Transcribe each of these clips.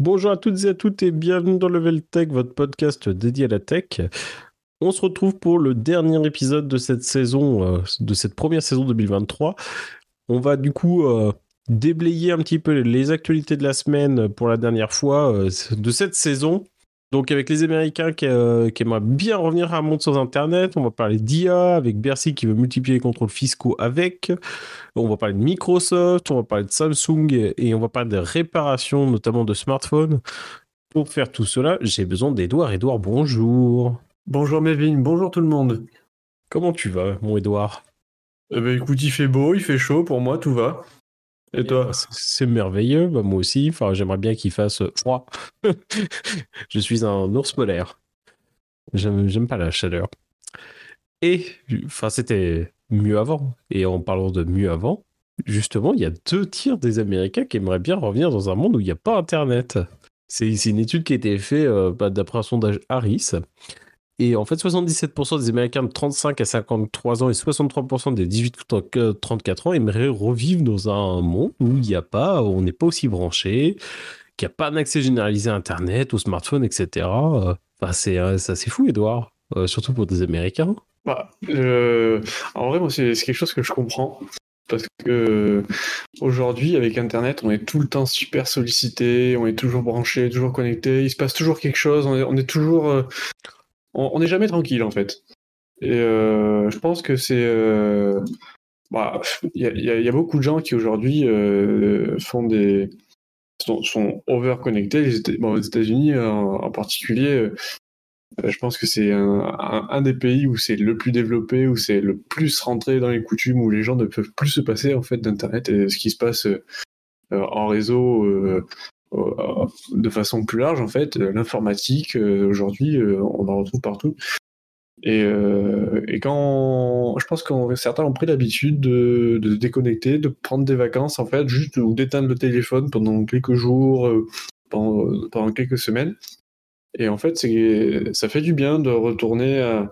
Bonjour à toutes et à toutes et bienvenue dans Level Tech, votre podcast dédié à la tech. On se retrouve pour le dernier épisode de cette saison, euh, de cette première saison 2023. On va du coup euh, déblayer un petit peu les actualités de la semaine pour la dernière fois euh, de cette saison. Donc avec les Américains qui, aimeraient bien revenir à un monde sans Internet, on va parler d'IA avec Bercy qui veut multiplier les contrôles fiscaux avec. On va parler de Microsoft, on va parler de Samsung et on va parler de réparation notamment de smartphones. Pour faire tout cela, j'ai besoin d'Edouard. Edouard, bonjour. Bonjour Melvin, bonjour tout le monde. Comment tu vas, mon Edouard? Eh ben, Écoute, il fait beau, il fait chaud, pour moi tout va. Et toi bah, C'est merveilleux, bah, moi aussi. Enfin, j'aimerais bien qu'il fasse froid. je suis un ours polaire. J'aime pas la chaleur. Et, enfin, c'était mieux avant. Et en parlant de mieux avant, justement, il y a deux tiers des Américains qui aimeraient bien revenir dans un monde où il n'y a pas Internet. C'est une étude qui a été faite euh, bah, d'après un sondage Harris. Et en fait, 77% des Américains de 35 à 53 ans et 63% des 18-34 ans aimeraient revivre dans un monde où il n'y a pas, on n'est pas aussi branché, qu'il n'y a pas un accès généralisé à Internet, au smartphone, etc. Enfin, c'est assez fou, Edouard, euh, surtout pour des Américains. Bah, en vrai, c'est quelque chose que je comprends. Parce que aujourd'hui, avec Internet, on est tout le temps super sollicité, on est toujours branché, toujours connecté, il se passe toujours quelque chose, on est, toujours. Euh, on n'est jamais tranquille en fait. Et euh, je pense que c'est. Euh, bah, il y, a beaucoup de gens qui aujourd'hui euh, font des sont, over connectés. Les bon, États-Unis en, particulier, je pense que c'est un, des pays où c'est le plus développé, où c'est le plus rentré dans les coutumes, où les gens ne peuvent plus se passer en fait d'internet et ce qui se passe en réseau de façon plus large, en fait, l'informatique, euh, aujourd'hui, euh, on en retrouve partout. Et, euh, et, quand je pense que certains ont pris l'habitude de, déconnecter, de prendre des vacances en fait, juste ou d'éteindre le téléphone pendant quelques jours, pendant, quelques semaines. Et en fait, ça fait du bien de retourner à,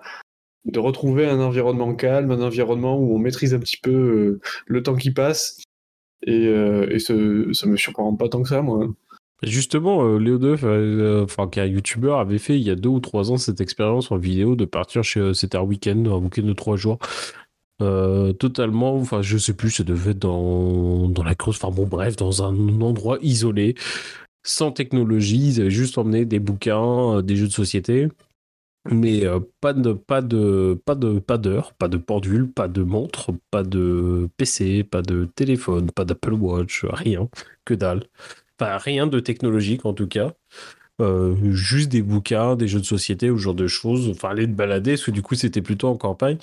de retrouver un environnement calme, un environnement où on maîtrise un petit peu le temps qui passe. Et, et ça, ça me surprend pas tant que ça, moi. Justement, euh, Léo Duff, euh, enfin, qui un youtubeur, avait fait il y a deux ou trois ans cette expérience en vidéo de partir chez. Euh, c'était un week-end, un week-end de trois jours. totalement, enfin, je sais plus, ça devait être dans, dans la Creuse, enfin bon, bref, dans un endroit isolé, sans technologie. Ils avaient juste emmené des bouquins, des jeux de société, mais pas de pas de pas de pas d'heure, pas de pendule, pas de montre, pas de PC, pas de téléphone, pas d'Apple Watch, rien, que dalle. Enfin, rien de technologique en tout cas. Euh, juste des bouquins, des jeux de société ou ce genre de choses. Enfin, aller te balader, parce que du coup, c'était plutôt en campagne.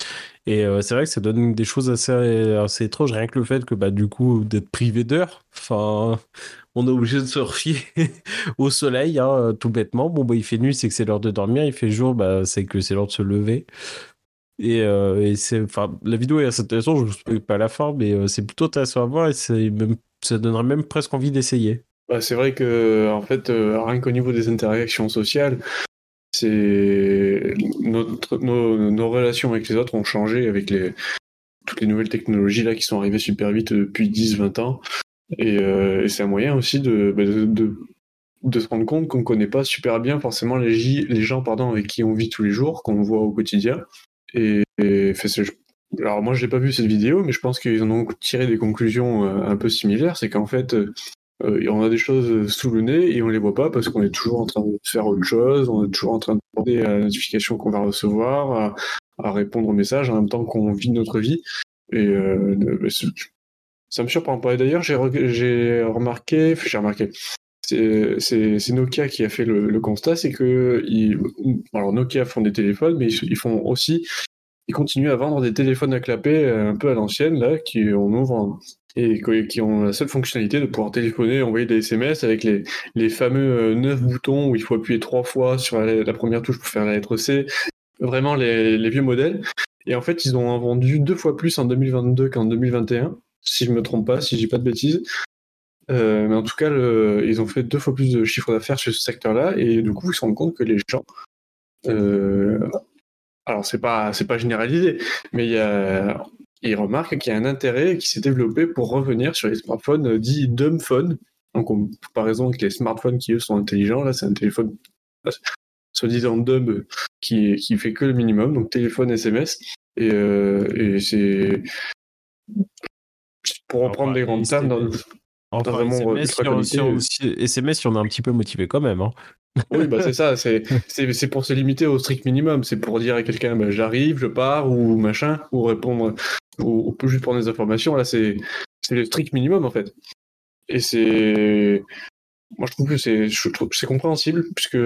Et euh, c'est vrai que ça donne des choses assez, assez étranges, rien que le fait que, bah, du coup, d'être privé d'heures. Enfin, on est obligé de se refier au soleil, hein, tout bêtement. Bon, bah, il fait nuit, c'est que c'est l'heure de dormir. Il fait jour, bah, c'est que c'est l'heure de se lever. Et, euh, c'est, enfin, la vidéo est assez intéressante, je ne vous pas la fin, mais c'est plutôt intéressant à voir et ça donnerait même presque envie d'essayer. Bah, c'est vrai que en fait, euh, rien qu'au niveau des interactions sociales, c'est nos, relations avec les autres ont changé avec les, toutes les nouvelles technologies là qui sont arrivées super vite depuis 10-20 ans. Euh, et, c'est un moyen aussi de, bah, se rendre compte qu'on ne connaît pas super bien forcément les, gens pardon, avec qui on vit tous les jours, qu'on voit au quotidien. Et, alors moi, je n'ai pas vu cette vidéo, mais je pense qu'ils en ont tiré des conclusions euh, un peu similaires. C'est qu'en fait, euh, on a des choses sous le nez et on les voit pas parce qu'on est toujours en train de faire autre chose, on est toujours en train de demander à la notification qu'on va recevoir, à, répondre aux messages en même temps qu'on vit notre vie. Et euh, ça me surprend pas. Et d'ailleurs, j'ai remarqué, j'ai remarqué, c'est Nokia qui a fait le, constat, c'est que alors Nokia font des téléphones, mais ils, font aussi, ils continuent à vendre des téléphones à clapper un peu à l'ancienne là, qui on ouvre et qui ont la seule fonctionnalité de pouvoir téléphoner, envoyer des SMS avec les, les fameux euh, neuf boutons où il faut appuyer trois fois sur la, première touche pour faire la lettre C. Vraiment les, les, vieux modèles. Et en fait, ils ont vendu deux fois plus en 2022 qu'en 2021, si je me trompe pas, si j'ai pas de bêtises. Euh, mais en tout cas, ils ont fait deux fois plus de chiffre d'affaires sur ce secteur-là, et du coup, ils se rendent compte que les gens, euh, alors c'est pas pas généralisé, mais il y a il remarque qu'il y a un intérêt qui s'est développé pour revenir sur les smartphones dits dumb phone. en comparaison avec les smartphones qui eux sont intelligents. Là, c'est un téléphone soi-disant dub qui, qui fait que le minimum, donc téléphone, SMS. Et, euh, et c'est pour reprendre des grandes termes dans, enfin, SMS, si on, si, SMS, si on est un petit peu motivé quand même. Hein. Oui, bah c'est ça, c'est pour se limiter au strict minimum. C'est pour dire à quelqu'un, bah, j'arrive, je pars, ou machin, ou répondre, ou, ou juste prendre des informations. Là, c'est le strict minimum, en fait. Et c'est. Moi, je trouve que c'est compréhensible, puisque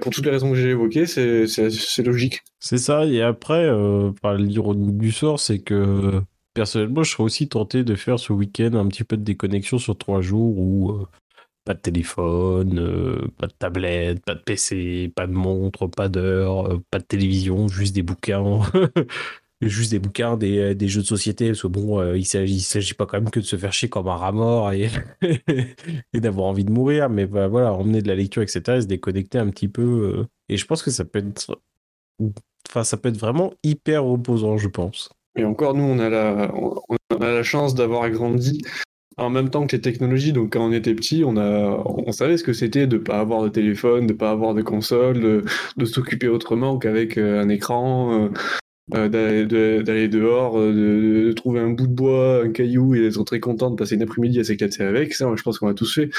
pour toutes les raisons que j'ai évoquées, c'est logique. C'est ça, et après, euh, l'ironie du sort, c'est que personnellement, je serais aussi tenté de faire ce week-end un petit peu de déconnexion sur trois jours où euh, pas de téléphone, euh, pas de tablette, pas de PC, pas de montre, pas d'heure, pas de télévision, juste des bouquins. juste des bouquins, des, des, jeux de société, parce que bon, il ne s'agit pas quand même que de se faire chier comme un rat mort et, d'avoir envie de mourir, mais bah, voilà, emmener de la lecture, etc., et se déconnecter un petit peu. et je pense que ça peut être. Enfin, ça peut être vraiment hyper reposant, je pense. Et encore, nous, on a la, on a la chance d'avoir grandi en même temps que les technologies. Donc, quand on était petit, on, a, on savait ce que c'était de ne pas avoir de téléphone, de ne pas avoir de console, de, s'occuper autrement qu'avec euh, un écran, euh, euh, d'aller dehors, de, trouver un bout de bois, un caillou et d'être très content de passer une après-midi à s'éclater avec. Ça, je pense qu'on a tous fait.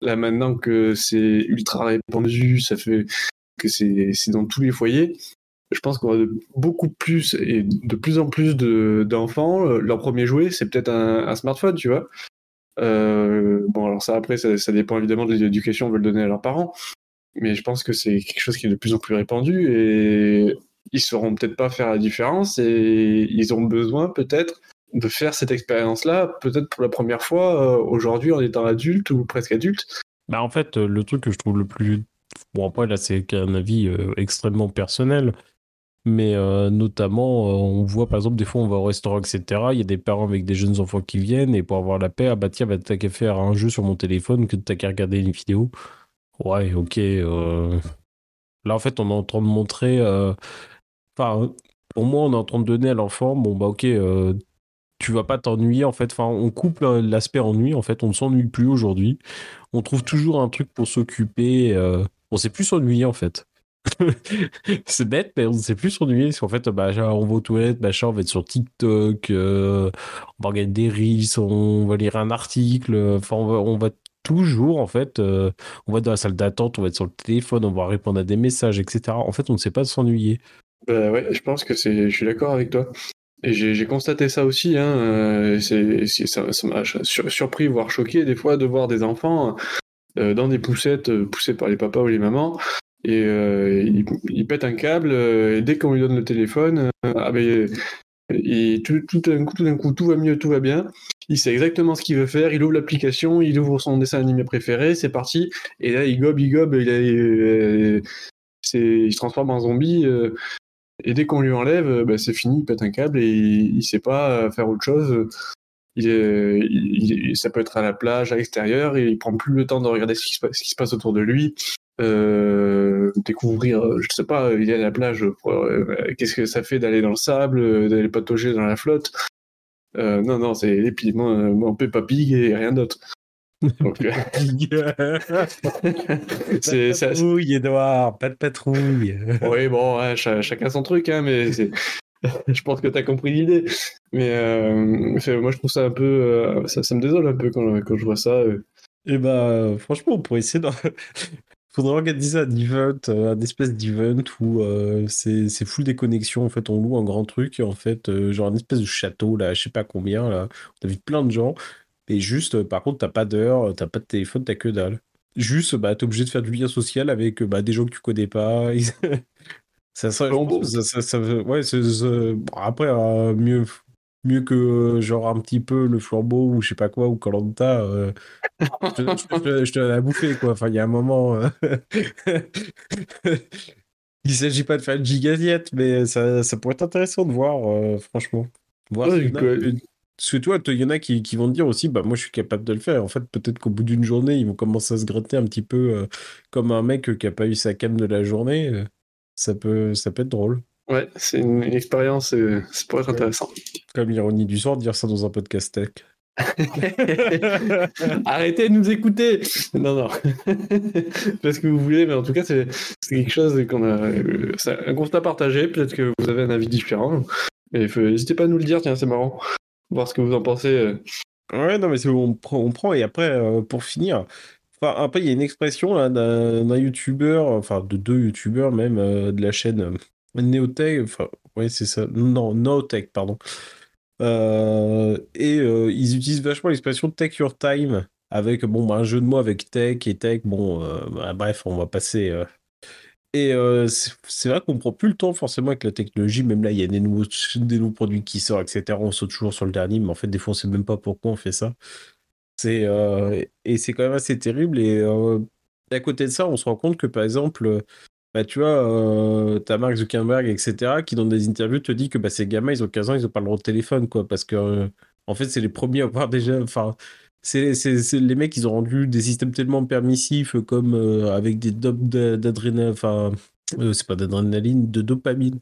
Là, maintenant que c'est ultra répandu, ça fait que c'est dans tous les foyers je pense qu'on a beaucoup plus et de plus en plus d'enfants, euh, leur premier jouet, c'est peut-être un, smartphone, tu vois. Euh, bon, alors ça, après, ça, dépend évidemment de l'éducation qu'ils veulent donner à leurs parents, mais je pense que c'est quelque chose qui est de plus en plus répandu et ils sauront peut-être pas faire la différence et ils ont besoin peut-être de faire cette expérience-là, peut-être pour la première fois euh, aujourd'hui en étant adulte ou presque adulte. Bah en fait, le truc que je trouve le plus Bon, après, là, c'est un avis extrêmement personnel. Mais euh, notamment, euh, on voit par exemple, des fois, on va au restaurant, etc. Il y a des parents avec des jeunes enfants qui viennent et pour avoir la paix, ah bah tiens, bah, t'as qu'à faire un jeu sur mon téléphone que t'as qu'à regarder une vidéo. Ouais, ok. Euh. Là, en fait, on est en train de montrer. Enfin, pour moi, on est en train de donner à l'enfant, bon, bah ok, tu vas pas t'ennuyer en fait. Enfin, on coupe l'aspect ennui en fait. On ne s'ennuie plus aujourd'hui. On trouve toujours un truc pour s'occuper. on sait plus s'ennuyer en fait. c'est bête, mais on ne sait plus s'ennuyer. Parce qu'en fait, bah, on va aux toilettes, machin, on va être sur TikTok, euh, on va regarder des reels, on va lire un article. Enfin, on va, toujours, en fait, euh, on va dans la salle d'attente, on va être sur le téléphone, on va répondre à des messages, etc. En fait, on ne sait pas s'ennuyer. Bah ouais, je pense que c'est. Je suis d'accord avec toi. Et j'ai constaté ça aussi. Hein. Euh, c'est ça m'a surpris, voire choqué des fois de voir des enfants dans des poussettes poussées par les papas ou les mamans et euh, il, pète un câble euh, et dès qu'on lui donne le téléphone, euh, ah ben, tout, tout d'un coup, tout va mieux, tout va bien. Il sait exactement ce qu'il veut faire. Il ouvre l'application, il ouvre son dessin animé préféré, c'est parti. Et là, il gobe, il gobe, il se transforme en zombie. Et dès qu'on lui enlève, ben, c'est fini, il pète un câble et il, ne sait pas faire autre chose. Ça peut être à la plage, à l'extérieur, il prend plus le temps de regarder ce qui se passe autour de lui. Euh, découvrir, euh, je sais pas, il y a la plage, euh, qu'est-ce que ça fait d'aller dans le sable, d'aller patauger dans la flotte. non, non, c'est les pieds, mon Pig et rien d'autre. Donc, c'est patrouille, Edouard, pas de patrouille. oui, bon, chacun son truc, hein, mais je pense que tu as compris l'idée. Mais moi, je trouve ça un peu. ça, ça, me désole un peu quand, quand je vois ça. Et eh bah, franchement, on pourrait essayer de faudrait organiser un event, euh, un espèce d'event où euh, c'est full des connexions. En fait, on loue un grand truc et en fait, euh, genre un espèce de château, là, je sais pas combien, là. On invite plein de gens. Et juste, par contre, t'as pas d'heure, t'as pas de téléphone, t'as que dalle. Juste, bah, t'es obligé de faire du lien social avec bah, des gens que tu connais pas. ça, ça, ça, ça, ouais, après, mieux, mieux que genre un petit peu le flambeau ou je sais pas quoi ou Colanta euh, je, te à bouffer quoi enfin il y a un moment euh, il s'agit pas de faire une gigasiette mais ça, ça pourrait être intéressant de voir euh, franchement voir parce que toi il y en a qui, qui, vont te dire aussi bah moi je suis capable de le faire en fait peut-être qu'au bout d'une journée ils vont commencer à se gratter un petit peu comme un mec qui a pas eu sa cam de la journée ça peut ça peut être drôle Ouais, c'est une expérience, ça pourrait être intéressant. Comme l'ironie du sort, dire ça dans un podcast tech. Arrêtez de nous écouter Non, non. Parce que vous voulez, mais en tout cas, c'est quelque chose qu'on a. C'est un constat partagé. Peut-être que vous avez un avis différent. Mais n'hésitez pas à nous le dire, tiens, c'est marrant. Voir ce que vous en pensez. Ouais, non, mais on prend, on prend. Et après, pour finir, Enfin, après, il y a une expression d'un youtubeur, enfin de deux youtubeurs même, de la chaîne Neotech, enfin, ouais, c'est ça, non, Neotech, pardon, euh, et euh, ils utilisent vachement l'expression take your time avec bon, bah, un jeu de mots avec tech et tech. Bon, euh, bah, bref, on va passer. Et c'est vrai qu'on prend plus le temps forcément avec la technologie. Même là, il y a des nouveaux, des nouveaux produits qui sortent, etc. On saute toujours sur le dernier, mais en fait, des fois, on sait même pas pourquoi on fait ça. C'est et c'est quand même assez terrible. Et à côté de ça, on se rend compte que par exemple, bah, tu vois, euh, t'as Mark Zuckerberg, etc., qui dans des interviews te dit que bah, ces gamins, ils ont 15 ans, ils ont pas le droit de téléphone, quoi, parce que, euh, en fait, c'est les premiers à avoir déjà, enfin, c'est les mecs, ils ont rendu des systèmes tellement permissifs, comme euh, avec des dopes d'adrénaline, enfin, c'est pas d'adrénaline, de dopamine,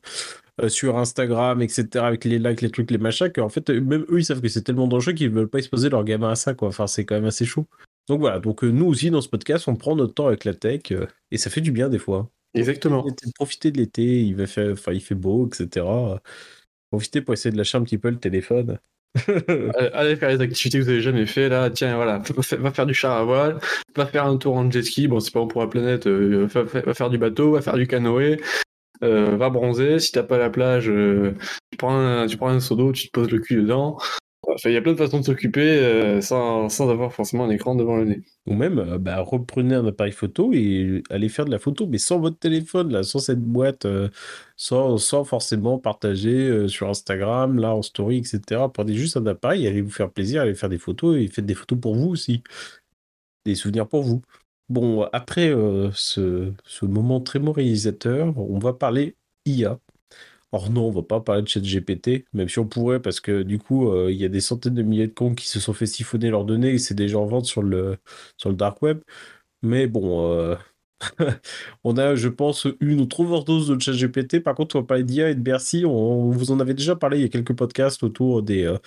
sur Instagram, etc., avec les likes, les trucs, les machins, qu'en fait, même eux, ils savent que c'est tellement dangereux qu'ils veulent pas exposer leurs gamins à ça, quoi, enfin, c'est quand même assez chaud. Donc voilà, donc nous aussi, dans ce podcast, on prend notre temps avec la tech, et ça fait du bien des fois. Exactement. Profiter de l'été, il va faire, il fait beau, etc. Profiter pour essayer de lâcher un petit peu le téléphone. Allez faire les activités que vous avez jamais fait là. Tiens, voilà, va faire du char à voile, va faire un tour en jet ski. Bon, c'est pas bon pour la planète. Euh, va, faire du bateau, va faire du canoë. Euh, va bronzer. Si t'as pas la plage, euh, tu prends un, tu prends un seau d'eau, tu te poses le cul dedans il y a plein de façons de s'occuper euh, sans, sans, avoir forcément un écran devant le nez. Ou même, euh, bah, reprenez un appareil photo et allez faire de la photo, mais sans votre téléphone, là, sans cette boîte, euh, sans, sans, forcément partager sur Instagram, là, en story, etc. Prenez juste un appareil, allez vous faire plaisir, allez faire des photos et faites des photos pour vous aussi. Des souvenirs pour vous. Bon, après ce, ce moment très moralisateur, on va parler IA. Or non, on va pas parler de ChatGPT, même si on pourrait, parce que du coup, euh, il y a des centaines de milliers de comptes qui se sont fait siphonner leurs données et c'est déjà en vente sur le, dark web. Mais bon, euh, on a, je pense, une autre overdose de ChatGPT. Par contre, on va parler d'IA et de Bercy. On, vous en avait déjà parlé il y a quelques podcasts autour des, euh,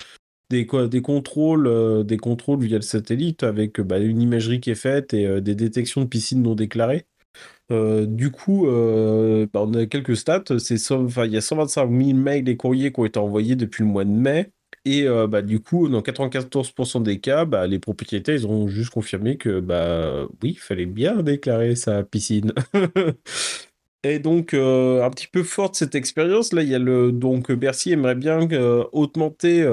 contrôles via le satellite avec bah, une imagerie qui est faite et des détections de piscines non déclarées. Euh, du coup, euh, bah, on a quelques stats. Il y a 125 000 mails et courriers qui ont été envoyés depuis le mois de mai. Et euh, bah, du coup, dans 94% des cas, bah, les propriétaires ils ont juste confirmé que bah oui, il fallait bien déclarer sa piscine. Et donc, un petit peu forte cette expérience. Là, il y a le donc Bercy aimerait bien augmenter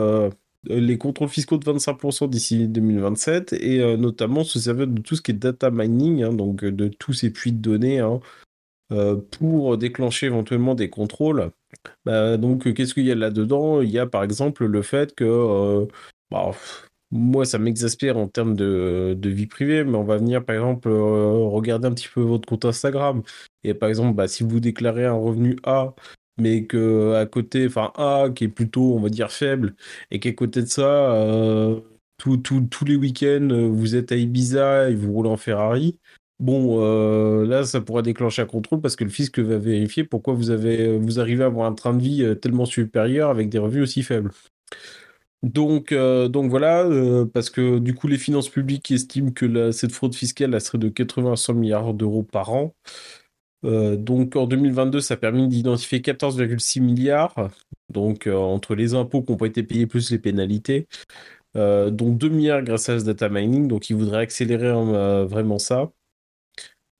les contrôles fiscaux de 25% d'ici 2027 et euh, notamment se servir de tout ce qui est data mining, hein, donc euh, de tous ces puits de données hein, pour déclencher éventuellement des contrôles. Bah, donc qu'est-ce qu'il y a là-dedans? Il y a par exemple le fait que bah, moi ça m'exaspère en termes de, de, vie privée, mais on va venir par exemple regarder un petit peu votre compte Instagram. Et par exemple, bah, si vous déclarez un revenu A mais que à côté, enfin A qui est plutôt, on va dire, faible, et qu'à côté de ça, euh, tous les week-ends, vous êtes à Ibiza et vous roulez en Ferrari. Bon, euh, là, ça pourrait déclencher un contrôle parce que le fisc va vérifier pourquoi vous, avez, vous arrivez à avoir un train de vie euh, tellement supérieur avec des revenus aussi faibles. Donc, donc voilà, parce que du coup, les finances publiques estiment que cette fraude fiscale elle serait de 80 à 100 milliards d'euros par an. Euh, donc en 2022, ça a permis d'identifier 14,6 milliards, donc euh, entre les impôts qui n'ont pas été payés plus les pénalités, euh, dont 2 milliards grâce à ce data mining, donc ils voudraient accélérer vraiment ça.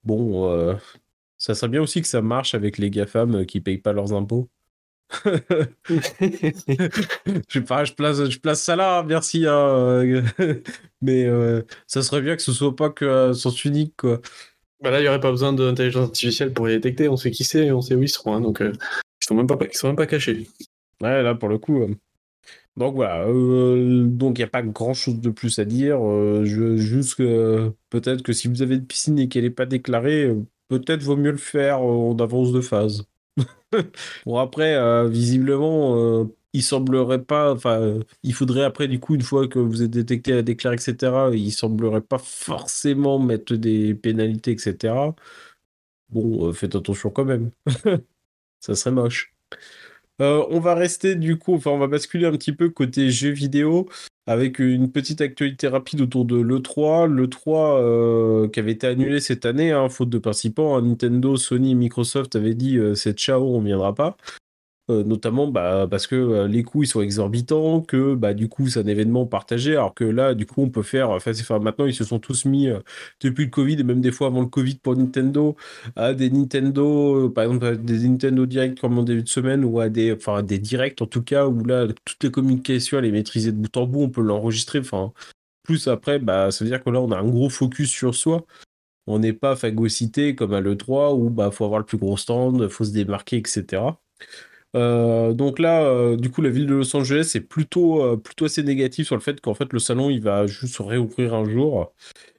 Bon, ça serait bien aussi que ça marche avec les GAFAM qui payent pas leurs impôts. je, pas, je, place, je place ça là, merci. Hein, mais ça serait bien que ce soit pas que sens unique, quoi. Bah là, il n'y aurait pas besoin d'intelligence artificielle pour les détecter. On sait qui c'est et on sait où ils seront. Hein, donc, euh, ils sont même pas, sont même pas cachés. Ouais, là, pour le coup. Euh, donc voilà. Euh, donc, il n'y a pas grand chose de plus à dire. juste que peut-être que si vous avez une piscine et qu'elle n'est pas déclarée, peut-être vaut mieux le faire en avance de phase. bon, après, visiblement il semblerait pas, enfin, il faudrait après, du coup, une fois que vous êtes détecté à déclarer, etc., il semblerait pas forcément mettre des pénalités, etc. Bon, euh, faites attention quand même. Ça serait moche. Euh, on va rester du coup, enfin on va basculer un petit peu côté jeux vidéo avec une petite actualité rapide autour de l'E3. L'E3 euh, qui avait été annulé cette année, hein, faute de participants. Hein. Nintendo, Sony, Microsoft avaient dit c'est ciao, on viendra pas. Euh, notamment bah, parce que euh, les coûts ils sont exorbitants, que bah, du coup c'est un événement partagé, alors que là du coup on peut faire, enfin, maintenant ils se sont tous mis euh, depuis le Covid et même des fois avant le Covid pour Nintendo à des Nintendo, par exemple des Nintendo Direct comme en début de semaine ou à des, enfin des directs en tout cas où là toutes les communications elle est maîtrisée de bout en bout, on peut l'enregistrer, enfin plus après bah ça veut dire que là on a un gros focus sur soi on n'est pas phagocyté comme à l'E3 où bah faut avoir le plus gros stand, faut se démarquer, etc. Euh, donc là, euh, du coup, la ville de Los Angeles est plutôt, euh, plutôt assez négative sur le fait qu'en fait le salon il va juste se réouvrir un jour.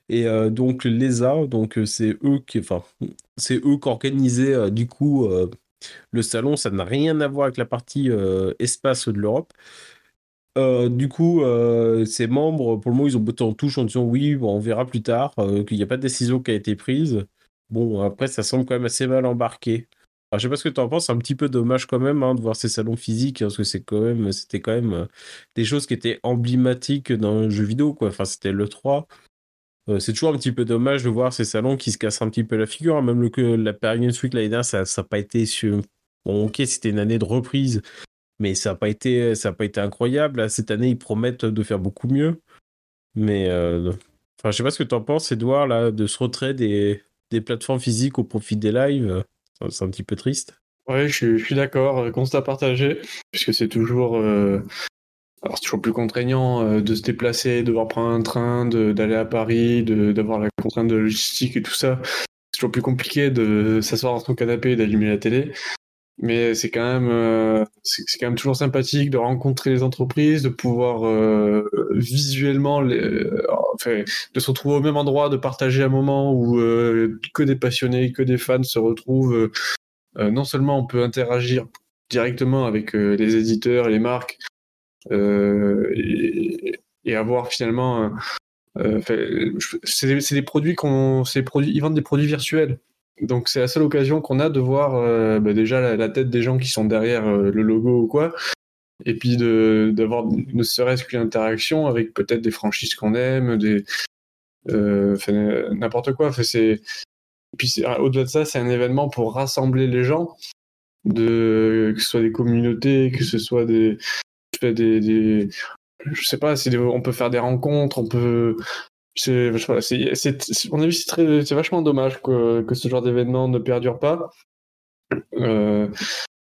Et donc l'ESA, donc c'est eux qui, enfin, c'est eux qui organisaient du coup le salon. Ça n'a rien à voir avec la partie espace de l'Europe. du coup, ces membres, pour le moment, ils ont botté en touche en disant oui, bon, on verra plus tard, qu'il n'y a pas de décision qui a été prise. Bon, après, ça semble quand même assez mal embarqué. Alors, je sais pas ce que tu en penses, c'est un petit peu dommage quand même hein, de voir ces salons physiques, parce que c'est quand même, c'était quand même euh, des choses qui étaient emblématiques dans le jeu vidéo, quoi. Enfin, c'était le 3. Euh, c'est toujours un petit peu dommage de voir ces salons qui se cassent un petit peu la figure. Hein. Même le, que la Paris Week l'année dernière, ça n'a pas été. Sur... Bon, ok, c'était une année de reprise, mais ça n'a pas, été, ça pas été incroyable. cette année, ils promettent de faire beaucoup mieux. Mais euh... enfin, je sais pas ce que tu en penses, Edouard, là, de ce retrait des, des plateformes physiques au profit des lives. C'est un petit peu triste. Ouais, je, suis d'accord, euh, constat partagé, puisque c'est toujours, euh, toujours plus contraignant euh, de se déplacer, de devoir prendre un train, d'aller à Paris, d'avoir la contrainte de logistique et tout ça. C'est toujours plus compliqué de s'asseoir dans son canapé et d'allumer la télé. Mais c'est quand même, c'est quand même toujours sympathique de rencontrer les entreprises, de pouvoir visuellement, les, enfin, de se retrouver au même endroit, de partager un moment où que des passionnés, que des fans se retrouvent. non seulement on peut interagir directement avec les éditeurs les marques et, et, avoir finalement c'est des produits qu'on, produits, ils vendent des produits virtuels. Donc c'est la seule occasion qu'on a de voir euh, bah, déjà la, tête des gens qui sont derrière euh, le logo ou quoi, et puis d'avoir ne serait-ce qu'une interaction avec peut-être des franchises qu'on aime, des euh, n'importe quoi. puis au-delà de ça, c'est un événement pour rassembler les gens, que ce soit des communautés, que ce soit des des, des je sais pas, on peut faire des rencontres, on peut c'est, c'est, mon avis, c'est, vachement dommage que, que ce genre d'événement ne perdure pas. Euh,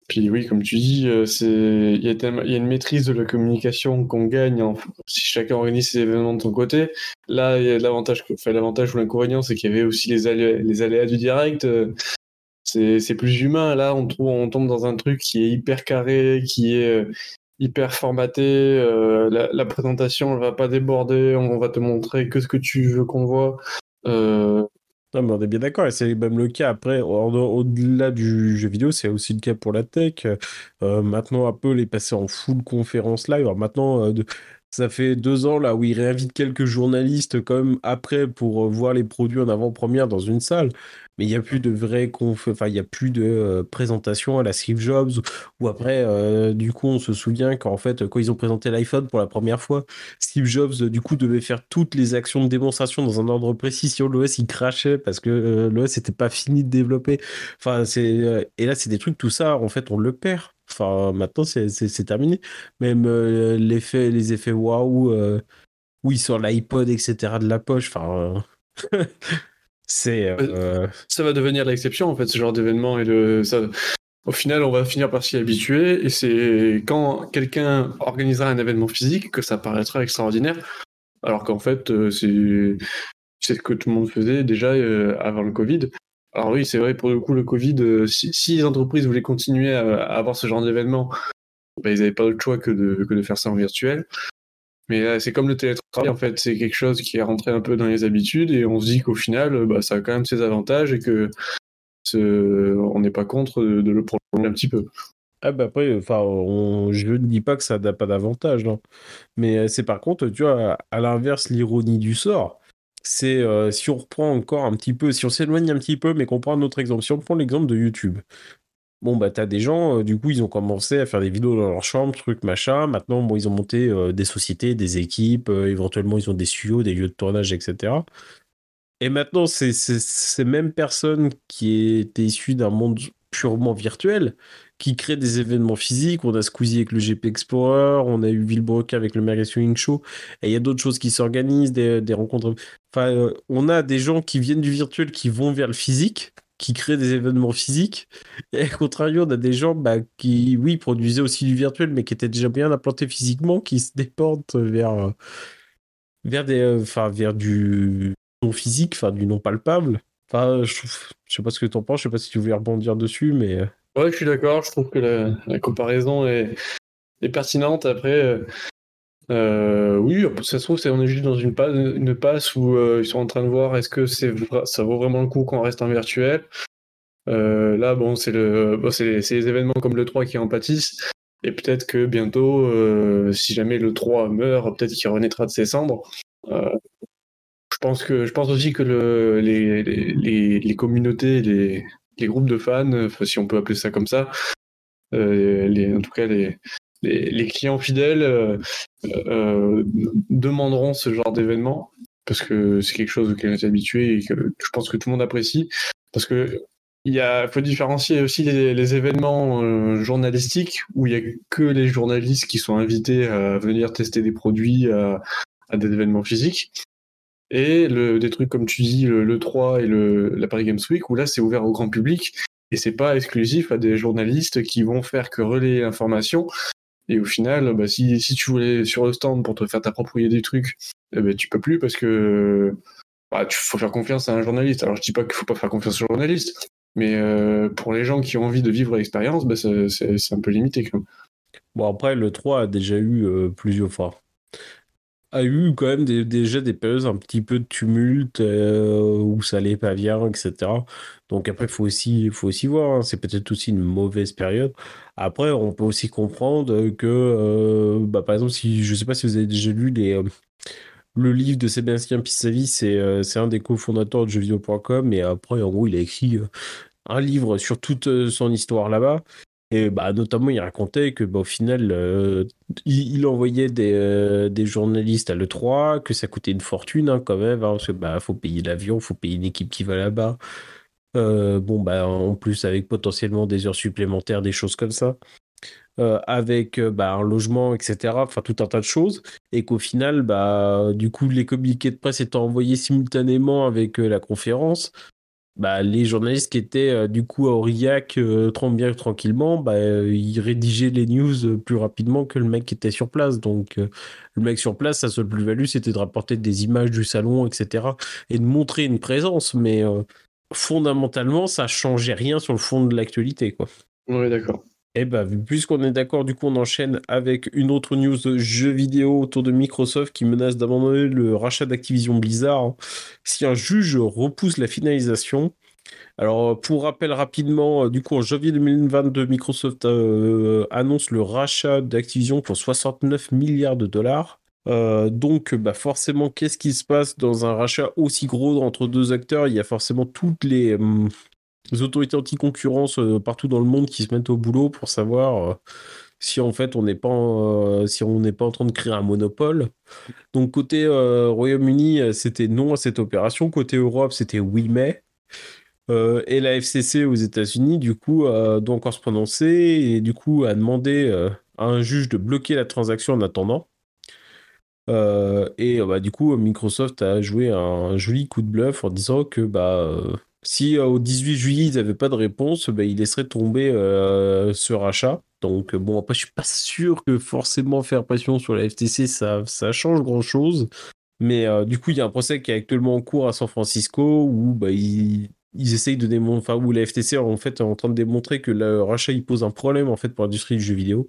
puis oui, comme tu dis, euh, c'est il y, a y a une maîtrise de la communication qu'on gagne si chacun organise ses événements de son côté. Là, il y a l'avantage, l'avantage ou l'inconvénient, c'est qu'il y avait aussi les aléas, les aléas du direct. Euh, c'est plus humain. Là, on, trouve, on tombe dans un truc qui est hyper carré, qui est hyper formaté. Euh, la, présentation ne va pas déborder. On va te montrer que ce que tu veux qu'on voit. Euh, non, on est bien d'accord, et c'est même le cas après, au-delà du jeu vidéo, c'est aussi le cas pour la tech. Euh, maintenant, Apple est passé en full conférence live. Alors maintenant, ça fait deux ans là où il réinvite quelques journalistes comme après pour voir les produits en avant-première dans une salle. Mais il n'y a plus de vraie conf... enfin il y a plus de euh, présentation à la Steve Jobs ou après euh, du coup on se souvient qu'en fait quand ils ont présenté l'iPhone pour la première fois Steve Jobs du coup devait faire toutes les actions de démonstration dans un ordre précis. Sur l'OS il crachait parce que euh, l'OS n'était pas fini de développer. Enfin c'est et là c'est des trucs tout ça en fait on le perd enfin maintenant c'est terminé même l'effet les effets waouh oui sur l'iPod etc de la poche enfin C'est. Euh, ça va devenir l'exception, en fait, ce genre d'événement. Et le, ça, au final, on va finir par s'y habituer. Et c'est quand quelqu'un organisera un événement physique que ça paraîtra extraordinaire. Alors qu'en fait, euh, c'est ce que tout le monde faisait déjà euh, avant le Covid. Alors oui, c'est vrai, pour le coup, le Covid, si, les entreprises voulaient continuer à, avoir ce genre d'événement, bah, ils n'avaient pas d'autre choix que de, faire ça en virtuel. Mais euh, c'est comme le télétravail, en fait, c'est quelque chose qui est rentré un peu dans les habitudes et on se dit qu'au final, bah, ça a quand même ses avantages et que on n'est pas contre de, le prolonger un petit peu. Ah bah après, je ne dis pas que ça n'a pas d'avantage. Mais euh, c'est par contre, tu vois, à l'inverse, l'ironie du sort, c'est euh, si on reprend encore un petit peu, si on s'éloigne un petit peu, mais qu'on prend un autre exemple, si on prend l'exemple de YouTube. Bon, bah, t'as des gens, du coup, ils ont commencé à faire des vidéos dans leur chambre, truc, machin. Maintenant, bon, ils ont monté des sociétés, des équipes, éventuellement, ils ont des studios, des lieux de tournage, etc. Et maintenant, c'est ces mêmes personnes qui étaient issues d'un monde purement virtuel, qui créent des événements physiques. On a Squeezie avec le GP Explorer, on a eu Willbrook avec le Magazine Show, et il y a d'autres choses qui s'organisent, des, rencontres. Enfin, euh, on a des gens qui viennent du virtuel qui vont vers le physique, qui créent des événements physiques. Et au contrario, on a des gens bah, qui, oui, produisaient aussi du virtuel, mais qui étaient déjà bien implantés physiquement, qui se déportent vers, euh, vers, des, euh, vers du non physique, du non palpable. Enfin, je, je sais pas ce que tu en penses, je sais pas si tu voulais rebondir dessus, mais. Euh. Ouais, je suis d'accord, je trouve que la, comparaison est, pertinente. Après, euh, euh, oui, ça se trouve, on est juste dans une passe, où ils sont en train de voir est-ce que ça vaut vraiment le coup qu'on reste en virtuel. là, bon, c'est les, événements comme le 3 qui en pâtissent. Et peut-être que bientôt, si jamais le 3 meurt, peut-être qu'il renaîtra de ses cendres. Je pense que je pense aussi que le, les, les, les, communautés, les, les, groupes de fans, si on peut appeler ça comme ça, euh, en tout cas les, clients fidèles euh, euh, demanderont ce genre d'événement parce que c'est quelque chose auquel on est habitué et que je pense que tout le monde apprécie. Parce que il faut différencier aussi les, événements journalistiques où il y a que les journalistes qui sont invités à venir tester des produits à des événements physiques et le, des trucs comme tu dis, le, 3 et le, la Paris Games Week, où là c'est ouvert au grand public et c'est pas exclusif à des journalistes qui vont faire que relayer l'information. Et au final, bah, si, si tu voulais sur le stand pour te faire t'approprier des trucs, eh ben, tu peux plus parce que bah, tu faut faire confiance à un journaliste. Alors je dis pas qu'il faut pas faire confiance aux journalistes, mais euh, pour les gens qui ont envie de vivre l'expérience, bah, c'est un peu limité quand même. Bon après le 3 a déjà eu euh, plusieurs fois a eu quand même déjà des périodes un petit peu de tumulte euh, où ça allait pas bien, etc. Donc après, faut aussi, faut aussi voir. Hein. c'est peut-être aussi une mauvaise période. Après, on peut aussi comprendre que, euh, bah, par exemple, si je sais pas si vous avez déjà lu euh, le livre de Sébastien Pissavi, c'est c'est un des cofondateurs de jeuxvideo.com et après, en gros, il a écrit un livre sur toute son histoire là-bas. Et bah, notamment, il racontait que bah, au final, euh, il, envoyait des, euh, journalistes à l'E3, que ça coûtait une fortune hein, quand même, hein, parce qu'il bah, faut payer l'avion, faut payer une équipe qui va là-bas. Euh, bon, bah, en plus, avec potentiellement des heures supplémentaires, des choses comme ça. avec bah, un logement, etc. Enfin, tout un tas de choses. Et qu'au final, bah, du coup, les communiqués de presse étant envoyés simultanément avec la conférence, bah, les journalistes qui étaient euh, du coup à Aurillac euh, bien tranquillement, bah, euh, ils rédigeaient les news plus rapidement que le mec qui était sur place. Donc le mec sur place, sa seule plus-value, c'était de rapporter des images du salon, etc. et de montrer une présence. Mais fondamentalement, ça changeait rien sur le fond de l'actualité. quoi. Oui, d'accord. Eh ben, puisqu'on est d'accord, du coup, on enchaîne avec une autre news de jeux vidéo autour de Microsoft qui menace d'abandonner le rachat d'Activision Blizzard hein. si un juge repousse la finalisation. Alors, pour rappel rapidement, euh, du coup, en janvier 2022, Microsoft euh, annonce le rachat d'Activision pour 69 milliards de dollars. Euh, donc, bah forcément, qu'est-ce qui se passe dans un rachat aussi gros entre deux acteurs? Il y a forcément toutes les, hum, les autorités anti-concurrence euh, partout dans le monde qui se mettent au boulot pour savoir euh, si en fait on n'est pas en, si on n'est pas en train de créer un monopole. Donc côté euh, Royaume-Uni, c'était non à cette opération. Côté Europe, c'était oui mais. et la FCC aux États-Unis, du coup, doit encore se prononcer et du coup a demandé à un juge de bloquer la transaction en attendant. et bah, du coup, Microsoft a joué un joli coup de bluff en disant que bah si euh, au 18 juillet, ils n'avaient pas de réponse, ben, ils laisseraient tomber euh, ce rachat. Donc, euh, bon, après, je suis pas sûr que forcément faire pression sur la FTC, ça, change grand-chose. Mais du coup, il y a un procès qui est actuellement en cours à San Francisco où bah, ils, de démontrer, enfin, la FTC en fait est en train de démontrer que le rachat il pose un problème en fait pour l'industrie du jeu vidéo.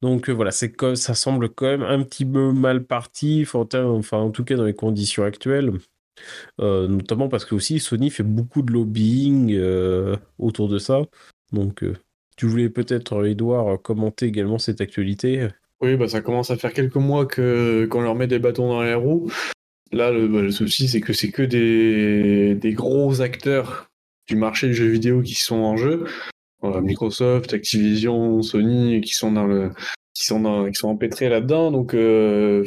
Donc voilà, c'est ça semble quand même un petit peu mal parti, enfin en tout cas dans les conditions actuelles. Euh, notamment parce que aussi Sony fait beaucoup de lobbying euh, autour de ça. Donc, euh, tu voulais peut-être, Edouard, commenter également cette actualité? Oui, bah, ça commence à faire quelques mois que qu'on leur met des bâtons dans les roues. Là, le, bah, souci, c'est que c'est que des, des, gros acteurs du marché du jeu vidéo qui sont en jeu. Microsoft, Activision, Sony, qui sont dans le, qui sont empêtrés là-dedans. Donc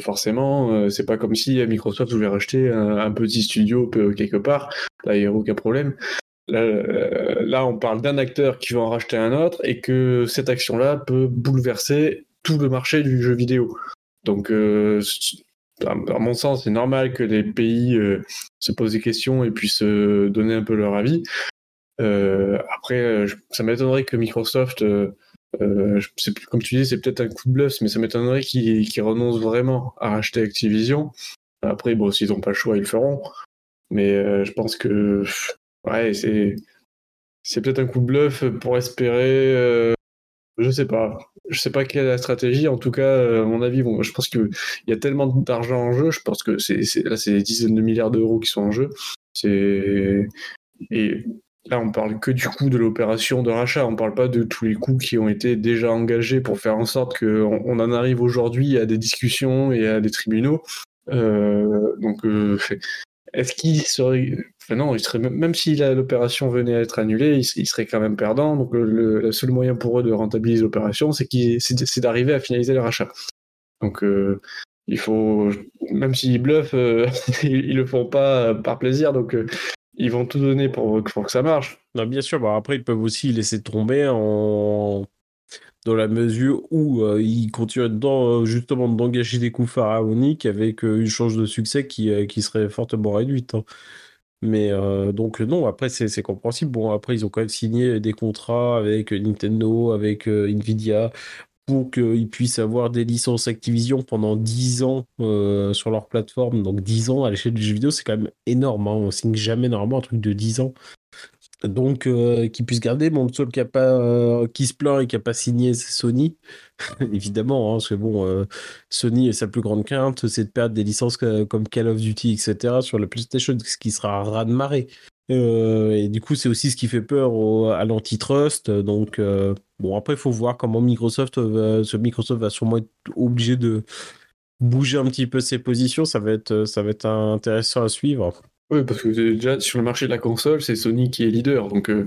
forcément, c'est pas comme si Microsoft voulait racheter un, petit studio quelque part. Là, il n'y a aucun problème. Là, on parle d'un acteur qui va en racheter un autre et que cette action-là peut bouleverser tout le marché du jeu vidéo. Donc, à mon sens, c'est normal que les pays se posent des questions et puissent donner un peu leur avis. après, ça m'étonnerait que Microsoft euh, comme tu dis, c'est peut-être un coup de bluff, mais ça m'étonnerait qu'ils renoncent vraiment à racheter Activision. Après, bon, s'ils n'ont pas le choix, ils le feront. Mais euh, je pense que ouais, c'est peut-être un coup de bluff pour espérer. Euh, je sais pas. Je sais pas quelle est la stratégie. En tout cas, à mon avis, je pense qu'il y a tellement d'argent en jeu. Je pense que là, c'est des dizaines de milliards d'euros qui sont en jeu. Et Là, on parle que du coût de l'opération de rachat, on parle pas de tous les coûts qui ont été déjà engagés pour faire en sorte qu'on on en arrive aujourd'hui à des discussions et à des tribunaux. Euh, donc, euh, est-ce qu'il serait, enfin non, il serait même si l'opération venait à être annulée, il, serait quand même perdant. Donc, le, seul moyen pour eux de rentabiliser l'opération, c'est d'arriver à finaliser le rachat. Donc, euh, il faut, même s'ils bluffent, ils, ils, le font pas par plaisir. Donc, ils vont tout donner pour, que ça marche. Non, bien sûr, bah après, ils peuvent aussi laisser tomber en... dans la mesure où euh, ils continuent dans, euh, justement d'engager des coups pharaoniques avec euh, une chance de succès qui, qui serait fortement réduite. Hein. Mais donc non, après c'est compréhensible. Bon, après ils ont quand même signé des contrats avec Nintendo, avec Nvidia pour qu'ils puissent avoir des licences Activision pendant 10 ans euh, sur leur plateforme. Donc 10 ans à l'échelle du jeu vidéo, c'est quand même énorme. Hein. On signe jamais normalement un truc de 10 ans. Donc euh, qu'ils puissent garder. Mon seul qui, euh, qui se plaint et qui n'a pas signé, c'est Sony. Évidemment, hein, parce que bon, Sony, sa plus grande crainte, c'est de perdre des licences comme Call of Duty, etc. sur la PlayStation, ce qui sera raz de marée. Euh, et du coup, c'est aussi ce qui fait peur à l'antitrust. Donc, euh, bon, après, il faut voir comment Microsoft va, ce Microsoft va sûrement être obligé de bouger un petit peu ses positions. Ça va être, ça va être intéressant à suivre. Oui, parce que déjà, sur le marché de la console, c'est Sony qui est leader. Donc, euh,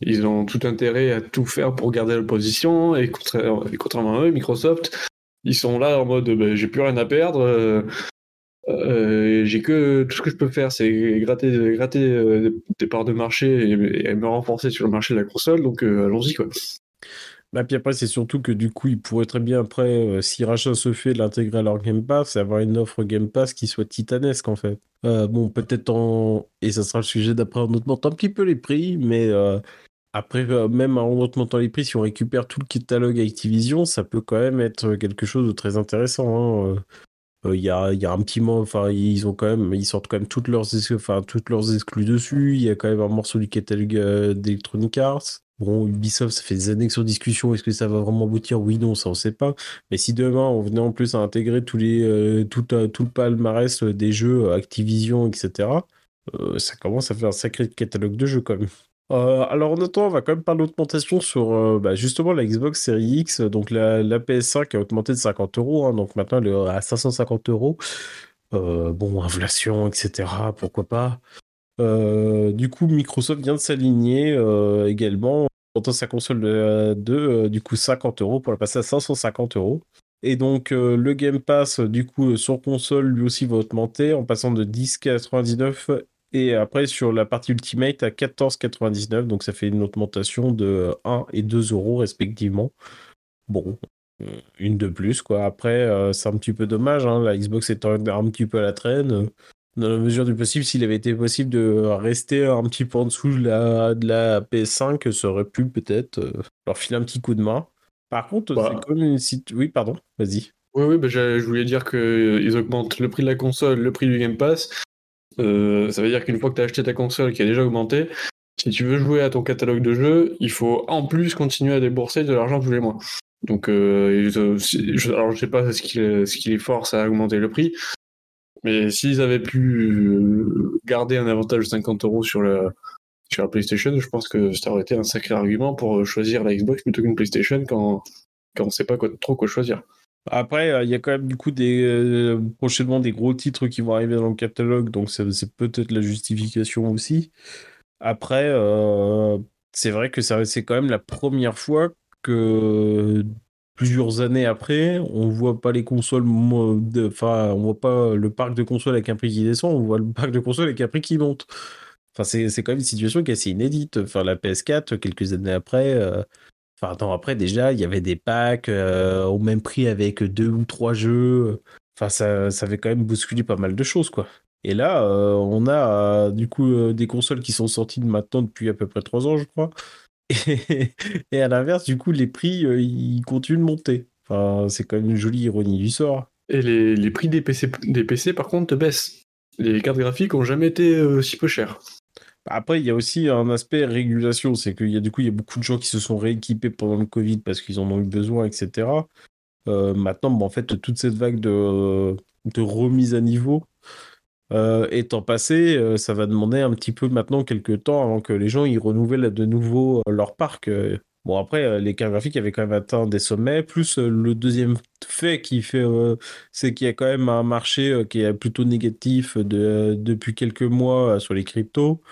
ils ont tout intérêt à tout faire pour garder leur position. Et, contrairement à eux, Microsoft, ils sont là en mode ben, j'ai plus rien à perdre. Euh, j'ai que tout ce que je peux faire, c'est gratter, euh, des parts de marché et, me renforcer sur le marché de la console. Donc euh, allons-y quoi. Bah, puis après, c'est surtout que du coup, ils pourraient très bien, après, si rachat se fait, l'intégrer à leur Game Pass et avoir une offre Game Pass qui soit titanesque en fait. bon, peut-être en. Et ça sera le sujet d'après en augmentant un petit peu les prix, mais après, même en augmentant les prix, si on récupère tout le catalogue Activision, ça peut quand même être quelque chose de très intéressant. Hein. Euh, il y, a, un petit moment, enfin, ils sortent quand même toutes leurs, exclus dessus. Il y a quand même un morceau du catalogue euh, d'Electronic Arts. Bon, Ubisoft, ça fait des années que sur discussion. Est-ce que ça va vraiment aboutir? Oui, non, ça on sait pas. Mais si demain on venait en plus à intégrer tous les, euh, tout, le palmarès des jeux Activision, etc., ça commence à faire un sacré catalogue de jeux quand même. Euh, alors en attendant, on va quand même parler d'augmentation sur euh, bah, justement la Xbox Series X. Donc la, PS5 a augmenté de 50 euros, hein, donc maintenant elle est à 550 euros. Euh, bon, inflation, etc. Pourquoi pas. du coup, Microsoft vient de s'aligner également dans sa console de, de du coup 50 euros pour la passer à 550 euros. Et donc le Game Pass, du coup, sur console, lui aussi va augmenter en passant de 10,99 et après, sur la partie Ultimate, à 14,99. Donc, ça fait une augmentation de 1 et 2 euros respectivement. Bon, euh, une de plus, quoi. Après, euh, c'est un petit peu dommage. Hein. La Xbox est un, petit peu à la traîne. Dans la mesure du possible, s'il avait été possible de rester un petit peu en dessous de la, de la PS5, ça aurait pu peut-être euh, leur filer un petit coup de main. Par contre, c'est bah. comme une site. Oui, pardon, vas-y. Oui, oui, bah, je voulais dire qu'ils augmentent le prix de la console, le prix du Game Pass, euh, ça veut dire qu'une fois que tu as acheté ta console qui a déjà augmenté, si tu veux jouer à ton catalogue de jeux, il faut en plus continuer à débourser de l'argent tous les mois. Donc, euh, je, alors je sais pas ce qui, ce qui les force à augmenter le prix, mais s'ils avaient pu euh, garder un avantage de 50 euros sur la, PlayStation, je pense que ça aurait été un sacré argument pour choisir la Xbox plutôt qu'une PlayStation quand, quand on sait pas trop quoi choisir. Après, euh, il y a quand même du coup euh, prochainement des gros titres qui vont arriver dans le catalogue, donc c'est peut-être la justification aussi. Après, euh, c'est vrai que c'est quand même la première fois que plusieurs années après, on voit pas les consoles, enfin, on voit pas le parc de consoles avec un prix qui descend, on voit le parc de consoles avec un prix qui monte. Enfin, c'est quand même une situation qui est assez inédite. Enfin, la PS4, quelques années après, euh, attends, après, déjà, il y avait des packs euh, au même prix avec deux ou trois jeux. Enfin, ça, ça avait quand même bousculé pas mal de choses, quoi. Et là, euh, on a du coup des consoles qui sont sorties maintenant depuis à peu près trois ans, je crois. Et, à l'inverse, du coup, les prix, ils continuent de monter. C'est quand même une jolie ironie du sort. Et les, prix des PC, par contre, baissent. Les cartes graphiques ont jamais été si peu chères. Après, il y a aussi un aspect régulation, c'est qu'il y a du coup, il y a beaucoup de gens qui se sont rééquipés pendant le Covid parce qu'ils en ont eu besoin, etc. Euh, maintenant, en fait, toute cette vague de, remise à niveau euh, étant passée, euh, ça va demander un petit peu maintenant quelques temps avant que les gens ils renouvellent de nouveau leur parc. Bon, après, les cartes graphiques avaient quand même atteint des sommets. Plus le deuxième fait qui fait, c'est qu'il y a quand même un marché qui est plutôt négatif de, depuis quelques mois sur les cryptos.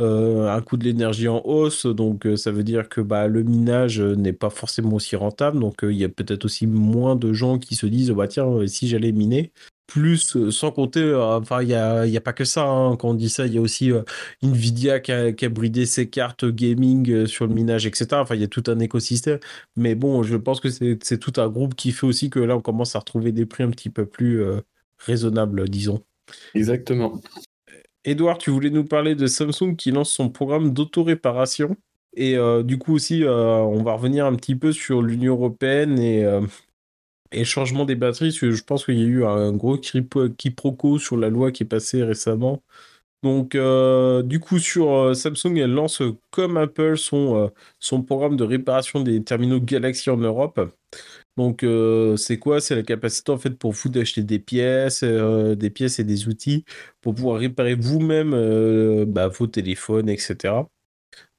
Euh, un coût de l'énergie en hausse, donc euh, ça veut dire que bah, le minage euh, n'est pas forcément aussi rentable, donc il y a peut-être aussi moins de gens qui se disent bah tiens si j'allais miner. Plus, sans compter, enfin, il n'y a, y a, pas que ça. Hein. quand on dit ça, il y a aussi Nvidia qui a, qui a, bridé ses cartes gaming sur le minage, etc. Enfin, il y a tout un écosystème. Mais bon, je pense que c'est tout un groupe qui fait aussi que là, on commence à retrouver des prix un petit peu plus raisonnables, disons. Exactement. Edouard, tu voulais nous parler de Samsung qui lance son programme d'auto-réparation. Et euh, du coup aussi, euh, on va revenir un petit peu sur l'Union européenne et, euh, et, le changement des batteries, parce que je pense qu'il y a eu un gros quiproquo sur la loi qui est passée récemment. Donc, du coup, sur Samsung, elle lance comme Apple son, son programme de réparation des terminaux Galaxy en Europe. Donc, euh, c'est quoi? C'est la capacité en fait pour vous d'acheter des pièces, euh, des pièces et des outils pour pouvoir réparer vous-même euh, bah, vos téléphones, etc.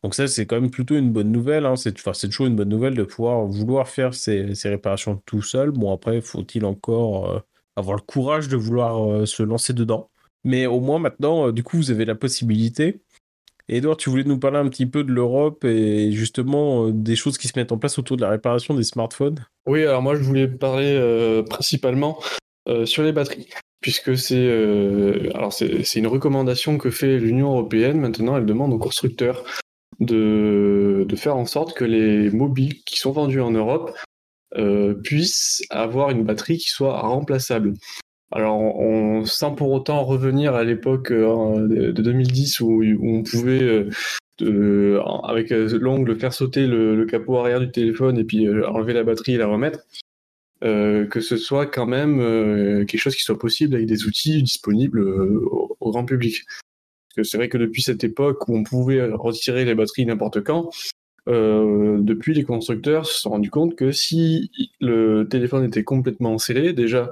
Donc ça, c'est quand même plutôt une bonne nouvelle. Hein. C'est toujours une bonne nouvelle de pouvoir vouloir faire ces, réparations tout seul. Bon, après, faut-il encore avoir le courage de vouloir se lancer dedans? Mais au moins maintenant, du coup, vous avez la possibilité Edouard, tu voulais nous parler un petit peu de l'Europe et justement euh, des choses qui se mettent en place autour de la réparation des smartphones Oui, alors moi je voulais parler euh, principalement euh, sur les batteries, puisque c'est une recommandation que fait l'Union européenne. Maintenant, elle demande aux constructeurs de, de, faire en sorte que les mobiles qui sont vendus en Europe puissent avoir une batterie qui soit remplaçable. Alors, on, sans pour autant revenir à l'époque euh, de 2010 où, on pouvait, euh, avec euh, l'ongle, faire sauter le, capot arrière du téléphone et puis enlever la batterie et la remettre, que ce soit quand même quelque chose qui soit possible avec des outils disponibles au, grand public. Parce que c'est vrai que depuis cette époque où on pouvait retirer les batteries n'importe quand, depuis les constructeurs se sont rendus compte que si le téléphone était complètement scellé, déjà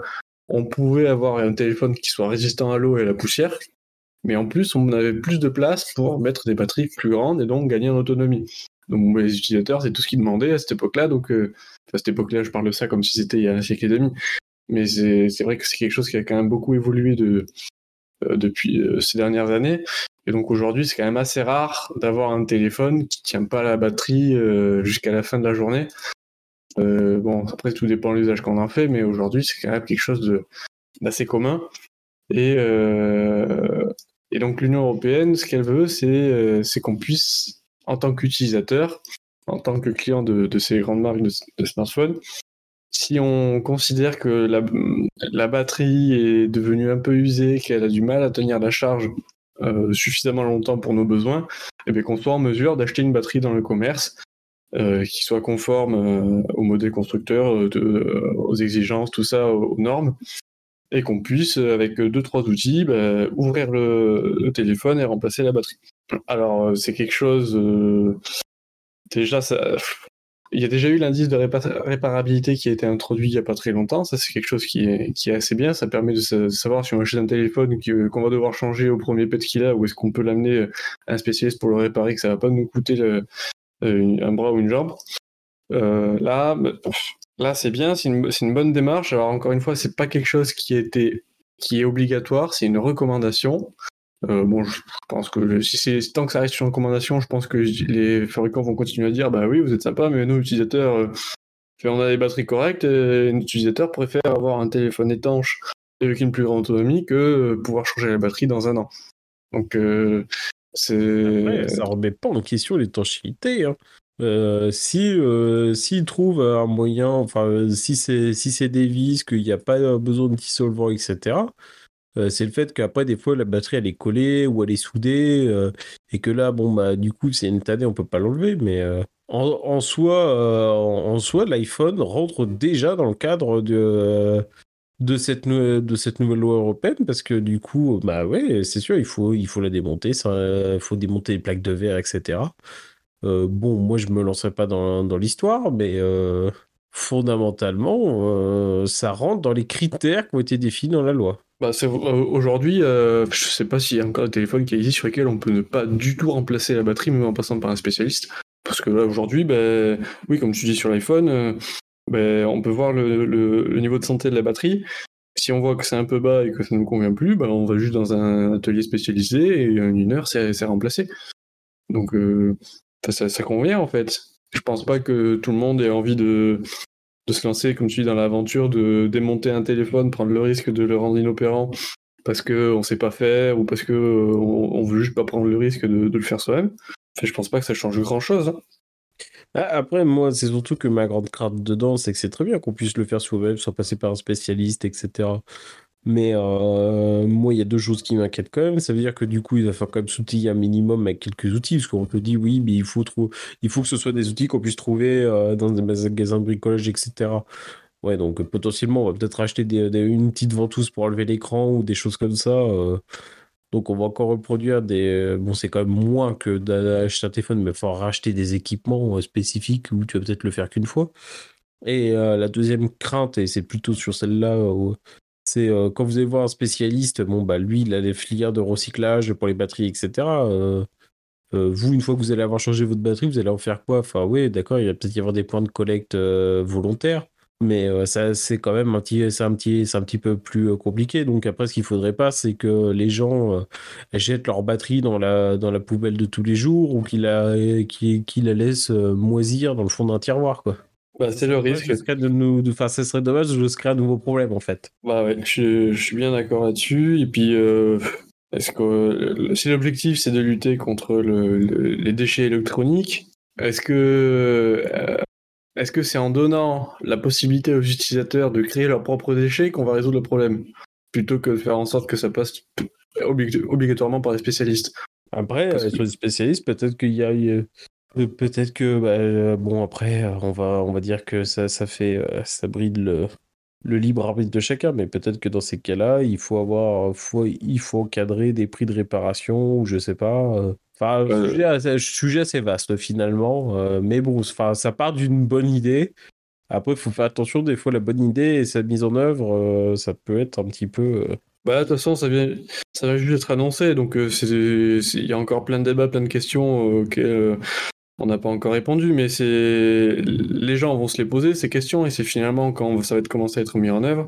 on pouvait avoir un téléphone qui soit résistant à l'eau et à la poussière, mais en plus, on avait plus de place pour mettre des batteries plus grandes et donc gagner en autonomie. Donc les utilisateurs, c'est tout ce qu'ils demandaient à cette époque-là. Donc euh, à cette époque-là, je parle de ça comme si c'était il y a un siècle et demi. Mais c'est vrai que c'est quelque chose qui a quand même beaucoup évolué euh, depuis euh, ces dernières années. Et donc aujourd'hui, c'est quand même assez rare d'avoir un téléphone qui tient pas la batterie jusqu'à la fin de la journée. Euh, bon, après, tout dépend de l'usage qu'on en fait, mais aujourd'hui, c'est quand même quelque chose d'assez commun. Et, euh, et donc, l'Union européenne, ce qu'elle veut, c'est euh, qu'on puisse, en tant qu'utilisateur, en tant que client de, ces grandes marques de, smartphones, si on considère que la, batterie est devenue un peu usée, qu'elle a du mal à tenir la charge suffisamment longtemps pour nos besoins, et eh qu'on soit en mesure d'acheter une batterie dans le commerce euh, qui soit conforme euh, au modèle constructeur, euh, aux exigences, tout ça, aux, normes, et qu'on puisse, avec deux trois outils, bah, ouvrir le, téléphone et remplacer la batterie. Alors c'est quelque chose déjà. Il y a déjà eu l'indice de réparabilité qui a été introduit il n'y a pas très longtemps. Ça, c'est quelque chose qui est, assez bien. Ça permet de, savoir si on achète un téléphone qu'on va devoir changer au premier pet qu'il a ou est-ce qu'on peut l'amener à un spécialiste pour le réparer, que ça va pas nous coûter euh, un bras ou une jambe. Euh, là, bah, là c'est bien, c'est une, une, bonne démarche. Alors encore une fois, c'est pas quelque chose qui, était, qui est obligatoire, c'est une recommandation. Euh, bon, je pense que si tant que ça reste une recommandation, je pense que les fabricants vont continuer à dire bah oui, vous êtes sympa, mais nous utilisateurs, euh, on a des batteries correctes, et un utilisateur préfère avoir un téléphone étanche avec une plus grande autonomie que euh, pouvoir changer la batterie dans un an. Donc c'est. Ça remet pas en question l'étanchéité. Hein. si s'ils trouvent un moyen, enfin si c'est si c'est des vis, qu'il n'y a pas besoin de dissolvant, etc euh, c'est le fait qu'après, des fois, la batterie, elle est collée ou elle est soudée, euh, et que là, bon, bah, du coup, c'est une tannée, on peut pas l'enlever, mais euh, en, soi, en, soi l'iPhone rentre déjà dans le cadre de, de, cette, de cette nouvelle loi européenne, parce que du coup, bah ouais, c'est sûr, il faut, il faut la démonter, il faut démonter les plaques de verre, etc. bon, moi, je me lancerai pas dans, dans l'histoire, mais fondamentalement, ça rentre dans les critères qui ont été définis dans la loi. Bah, euh, aujourd'hui, euh, je sais pas s'il y a encore des téléphones qui existent sur lesquels on peut ne pas du tout remplacer la batterie, même en passant par un spécialiste. Parce que là, aujourd'hui, ben, oui, comme tu dis sur l'iPhone, euh, ben, on peut voir le, niveau de santé de la batterie. Si on voit que c'est un peu bas et que ça ne nous convient plus, ben, on va juste dans un atelier spécialisé et en une heure, c'est remplacé. Donc, ça, ça convient en fait. Je pense pas que tout le monde ait envie de, se lancer, comme tu dis, dans l'aventure de démonter un téléphone, prendre le risque de le rendre inopérant parce qu'on ne sait pas faire ou parce qu'on on veut juste pas prendre le risque de, le faire soi-même. Enfin, je pense pas que ça change grand-chose. Hein. Ah, après, moi, c'est surtout que ma grande crainte dedans, c'est que c'est très bien qu'on puisse le faire soi-même, sans passer par un spécialiste, etc. Mais euh, moi, il y a deux choses qui m'inquiètent quand même. Ça veut dire que du coup, il va falloir quand même s'outiller un minimum avec quelques outils. Parce qu'on te dit, oui, mais il faut, il faut que ce soit des outils qu'on puisse trouver euh, dans des magasins de bricolage, etc. Ouais, donc potentiellement, on va peut-être acheter des, une petite ventouse pour enlever l'écran ou des choses comme ça. Euh. Donc, on va encore reproduire des. Bon, c'est quand même moins que d'acheter un téléphone, mais il faut racheter des équipements spécifiques où tu vas peut-être le faire qu'une fois. Et la deuxième crainte, et c'est plutôt sur celle-là c'est euh, quand vous allez voir un spécialiste, bon, bah, lui, il a les filières de recyclage pour les batteries, etc. Euh, euh, vous, une fois que vous allez avoir changé votre batterie, vous allez en faire quoi? Enfin, oui, d'accord, il va peut-être y avoir des points de collecte volontaires, mais ça, c'est quand même un petit, c'est un petit, c'est un petit peu plus compliqué. Donc après, ce qu'il faudrait pas, c'est que les gens jettent leur batterie dans la, dans la poubelle de tous les jours ou qu'ils la, qu'ils la laissent moisir dans le fond d'un tiroir, quoi. Bah, c'est le risque. de nous, de... Enfin, ce serait dommage de se créer un nouveau problème en fait. Bah ouais, je, suis bien d'accord là-dessus. Et puis, euh, est-ce que si l'objectif c'est de lutter contre le, les déchets électroniques, est-ce que euh, est-ce que c'est en donnant la possibilité aux utilisateurs de créer leurs propres déchets qu'on va résoudre le problème, plutôt que de faire en sorte que ça passe obligatoirement par les spécialistes? Après, euh, sur les spécialistes, peut-être qu'il y a Peut-être que bah, euh, bon après euh, on va on va dire que ça ça fait euh, ça bride le, le libre arbitre de chacun mais peut-être que dans ces cas-là il faut avoir faut, il faut encadrer des prix de réparation ou je sais pas enfin le sujet, sujet assez vaste finalement mais bon enfin ça part d'une bonne idée après il faut faire attention des fois la bonne idée et sa mise en œuvre ça peut être un petit peu bah, de toute façon, ça vient, ça va juste être annoncé, donc il y a encore plein de débats, plein de questions auxquelles on n'a pas encore répondu, mais c'est les gens vont se les poser ces questions et c'est finalement quand ça va être commencer à être mis en œuvre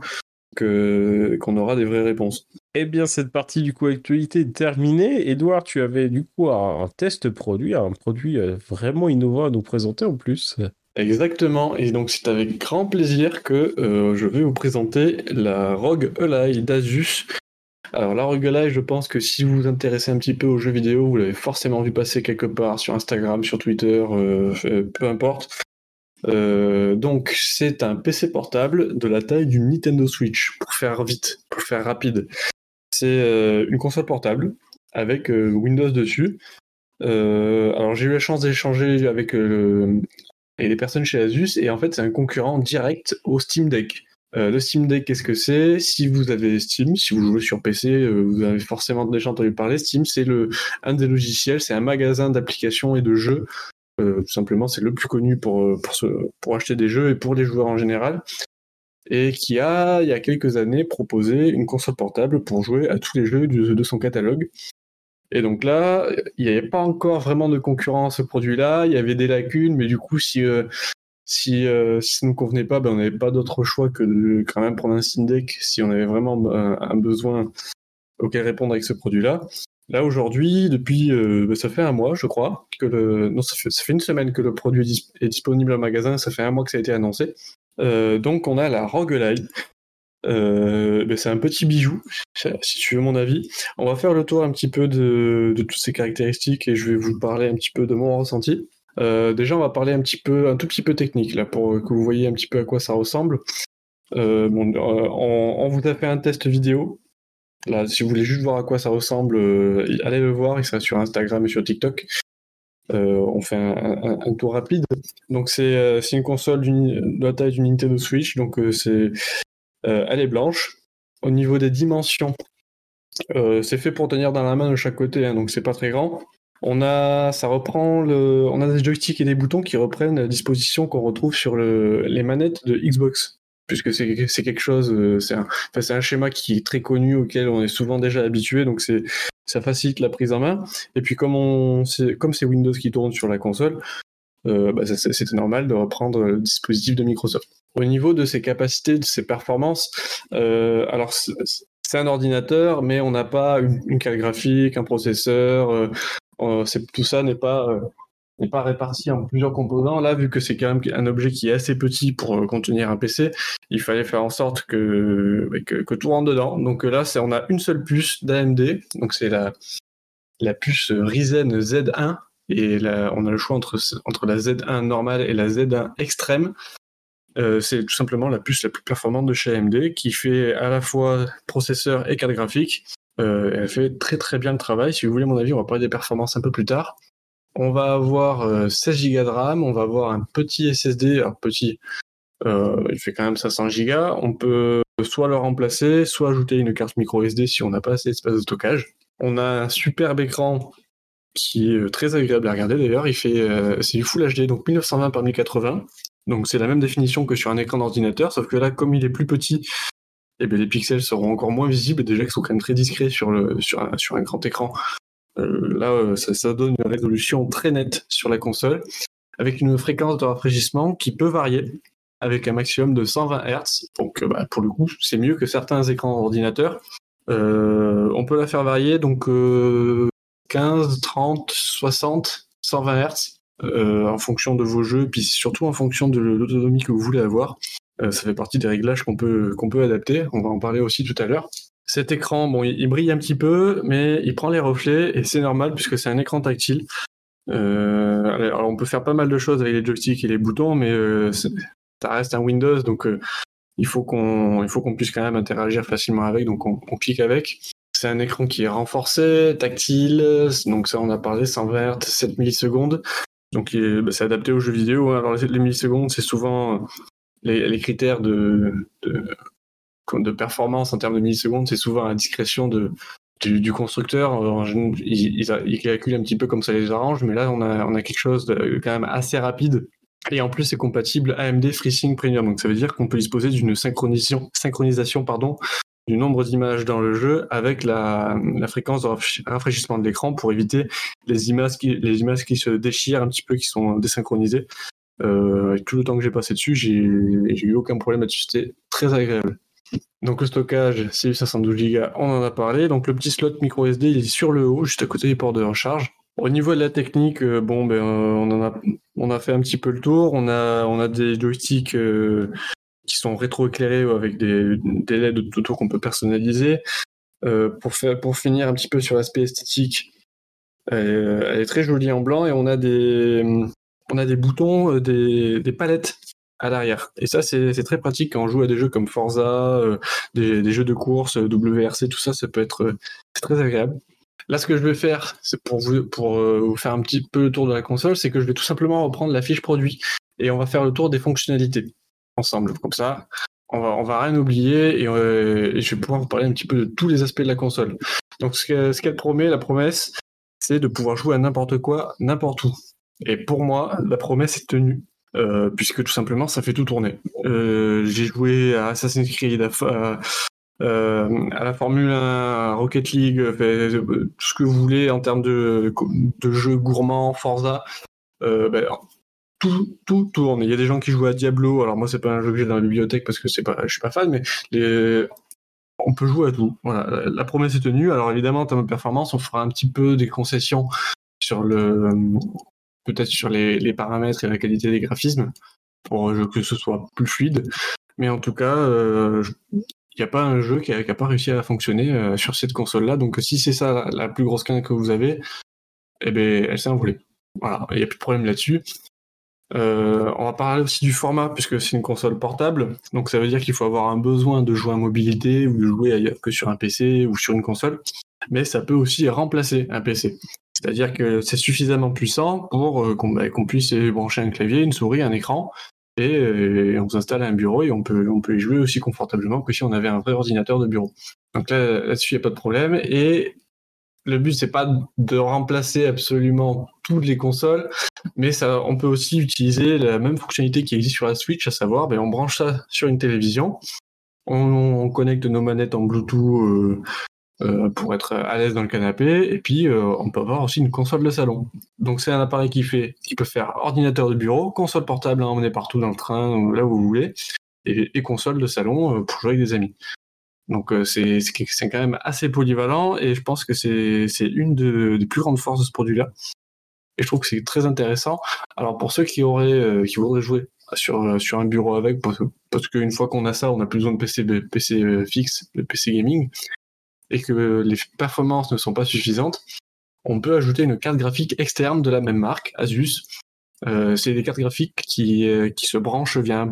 que qu'on aura des vraies réponses. Eh bien, cette partie du coup actualité est terminée. Edouard, tu avais du coup un, test produit, un produit euh, vraiment innovant à nous présenter en plus. Exactement, et donc c'est avec grand plaisir que euh, je vais vous présenter la Rogue Ally d'Asus alors la roguelike, je pense que si vous vous intéressez un petit peu aux jeux vidéo, vous l'avez forcément vu passer quelque part sur Instagram, sur Twitter, euh, peu importe. Donc c'est un PC portable de la taille d'une Nintendo Switch, pour faire vite, pour faire rapide. C'est une console portable avec Windows dessus. alors j'ai eu la chance d'échanger avec les personnes chez Asus et en fait c'est un concurrent direct au Steam Deck. Euh, le Steam Deck, qu'est-ce que c'est? Si vous avez Steam, si vous jouez sur PC, euh, vous avez forcément déjà entendu parler. Steam, c'est le un des logiciels, c'est un magasin d'applications et de jeux. Euh, tout simplement, c'est le plus connu pour pour, pour acheter des jeux et pour les joueurs en général. Et qui a, il y a quelques années, proposé une console portable pour jouer à tous les jeux de, son catalogue. Et donc là, il n'y avait pas encore vraiment de concurrence ce produit-là. Il y avait des lacunes, mais du coup, si si, euh, si ça ne nous convenait pas, ben, on n'avait pas d'autre choix que de quand même prendre un Steam si on avait vraiment un, besoin auquel répondre avec ce produit-là. Là aujourd'hui, depuis, bah, ça fait un mois, je crois, que le, non, ça fait une semaine que le produit est, disponible en magasin. Ça fait un mois que ça a été annoncé. Donc on a la Roguelite, euh, ben, c'est un petit bijou, si tu veux mon avis. On va faire le tour un petit peu de, toutes ces caractéristiques et je vais vous parler un petit peu de mon ressenti. Euh, déjà, on va parler un petit peu, un tout petit peu technique là, pour que vous voyez un petit peu à quoi ça ressemble. Euh, on, vous a fait un test vidéo. Si vous voulez juste voir à quoi ça ressemble, allez le voir. Il sera sur Instagram et sur TikTok. On fait un, tour rapide. Donc c'est une console de la taille d'une Nintendo Switch. Donc c'est euh, elle est blanche. Au niveau des dimensions, euh, c'est fait pour tenir dans la main de chaque côté, hein, donc c'est pas très grand. On a, ça reprend le, on a des joysticks et des boutons qui reprennent la disposition qu'on retrouve sur le, les manettes de Xbox, puisque c'est quelque chose, euh, c'est un, un, schéma qui est très connu auquel on est souvent déjà habitué, donc c'est ça facilite la prise en main. Et puis comme on, c'est Windows qui tourne sur la console, euh, bah, c'était normal de reprendre le dispositif de Microsoft. Au niveau de ses capacités, de ses performances, euh, alors c'est un ordinateur, mais on n'a pas une, carte graphique, un processeur. Euh tout ça n'est pas n'est pas réparti en plusieurs composants. Là, vu que c'est quand même un objet qui est assez petit pour contenir un PC, il fallait faire en sorte que, que, tout rentre dedans. Donc là, on a une seule puce d'AMD. Donc c'est la, la puce Ryzen Z1 et là, on a le choix entre, entre la Z1 normale et la Z1 extrême. Euh, c'est tout simplement la puce la plus performante de chez AMD qui fait à la fois processeur et carte graphique. Euh, elle fait très très bien le travail. Si vous voulez mon avis, on va parler des performances un peu plus tard. On va avoir 16 euh, Go de RAM, on va avoir un petit SSD, alors petit, il fait quand même 500 Go. On peut soit le remplacer, soit ajouter une carte micro SD si on n'a pas assez d'espace de stockage. On a un superbe écran qui est euh, très agréable à regarder d'ailleurs. Il fait, euh, c'est du Full HD, donc 1920 par 1080. Donc c'est la même définition que sur un écran d'ordinateur, sauf que là, comme il est plus petit, eh les pixels seront encore moins visibles. Déjà qu'ils sont quand même très discrets un, sur un grand écran. Euh, là, ça, donne une résolution très nette sur la console, avec une fréquence de rafraîchissement qui peut varier, avec un maximum de 120 Hz. Donc bah, pour le coup, c'est mieux que certains écrans d'ordinateur. on peut la faire varier, donc 15, 30, 60, 120 Hz en fonction de vos jeux, puis surtout en fonction de l'autonomie que vous voulez avoir. Euh, ça fait partie des réglages qu'on peut, qu'on peut adapter. On va en parler aussi tout à l'heure. Cet écran, bon, il, brille un petit peu, mais il prend les reflets et c'est normal puisque c'est un écran tactile. Euh, alors on peut faire pas mal de choses avec les joysticks et les boutons, mais euh, ça reste un Windows, donc il faut qu'on il faut qu'on puisse quand même interagir facilement avec, donc on clique avec. C'est un écran qui est renforcé, tactile, donc ça on a parlé, 120 Hz, 7 millisecondes. Donc bah, c'est adapté aux jeux vidéo. Hein. Alors les, millisecondes, c'est souvent les, critères de, performance en termes de millisecondes, c'est souvent à la discrétion de, du, constructeur. il, il, calcule un petit peu comme ça les arrange, mais là on a, on a quelque chose de quand même assez rapide. Et en plus, c'est compatible AMD FreeSync Premium. Donc, ça veut dire qu'on peut disposer d'une synchronisation, synchronisation pardon, du nombre d'images dans le jeu avec la, fréquence de rafraîchissement de l'écran pour éviter les images, qui, les images qui se déchirent un petit peu, qui sont désynchronisées. Euh, tout le temps que j'ai passé dessus, j'ai eu aucun problème là-dessus. C'était très agréable. Donc le stockage, c'est 512 Go, on en a parlé. Donc le petit slot micro SD, il est sur le haut, juste à côté du port de recharge. Au niveau de la technique, euh, bon, ben, euh, on, en a, fait un petit peu le tour. On a, des joysticks qui sont rétroéclairés avec des, des LED autour qu'on peut personnaliser. Euh, pour, finir un petit peu sur l'aspect esthétique, elle est très jolie en blanc et on a des, boutons, euh, des palettes à l'arrière. Et ça, c'est très pratique quand on joue à des jeux comme Forza, euh, des, jeux de course, WRC, tout ça, ça peut être très agréable. Là, ce que je vais faire, c'est pour vous, faire un petit peu le tour de la console, c'est que je vais tout simplement reprendre la fiche produit et on va faire le tour des fonctionnalités ensemble. Comme ça, on va, va rien oublier euh, et, je vais pouvoir vous parler un petit peu de tous les aspects de la console. Donc, ce qu'elle promet, la promesse, c'est de pouvoir jouer à n'importe quoi, n'importe où. Et pour moi, la promesse est tenue. Euh, puisque tout simplement ça fait tout tourner. Euh, j'ai joué à Assassin's Creed, à, la Formule 1, à Rocket League, tout ce que vous voulez en termes de, jeux gourmands, Forza. Ben, tout, tourne. Il y a des gens qui jouent à Diablo. Alors moi, c'est pas un jeu que j'ai dans la bibliothèque parce que c'est pas, je suis pas fan, mais on peut jouer à tout. La promesse est tenue. Alors évidemment, en termes de performance, on fera un petit peu des concessions sur le, peut-être sur les, paramètres et la qualité des graphismes pour que ce soit plus fluide. Mais en tout cas, il n'y a pas un jeu qui n'a pas réussi à fonctionner sur cette console-là. Donc si c'est ça la plus grosse quinte que vous avez, eh ben, elle s'est envolée. Voilà, il n'y a plus de problème là-dessus. Euh, on va parler aussi du format, puisque c'est une console portable. Donc ça veut dire qu'il faut avoir un besoin de jouer en mobilité ou de jouer ailleurs que sur un PC ou sur une console. Mais ça peut aussi remplacer un PC. C'est-à-dire que c'est suffisamment puissant pour euh, bah, qu'on puisse brancher un clavier, une souris, un écran, et, euh, on s'installe à un bureau et on peut, on peut y jouer aussi confortablement que si on avait un vrai ordinateur de bureau. Donc là, là-dessus, il n'y a pas de problème. Et le but c'est pas de remplacer absolument toutes les consoles, mais ça, on peut aussi utiliser la même fonctionnalité qui existe sur la Switch, à savoir, ben, on branche ça sur une télévision, on, connecte nos manettes en Bluetooth euh, euh, pour être à l'aise dans le canapé, et puis euh, on peut avoir aussi une console de salon. Donc c'est un appareil qui fait, qui peut faire ordinateur de bureau, console portable à emmener partout dans le train là où vous voulez, et, et console de salon pour jouer avec des amis. Donc euh, c'est quand même assez polyvalent et je pense que c'est une des plus grandes forces de ce produit-là. Et je trouve que c'est très intéressant. Alors pour ceux qui auraient euh, qui voudraient jouer sur euh, sur un bureau avec, parce, qu'une fois qu'on a ça, on n'a plus besoin de PC PC fixe, de PC gaming, et que les performances ne sont pas suffisantes, on peut ajouter une carte graphique externe de la même marque, Asus. c'est des cartes graphiques qui, qui se branchent via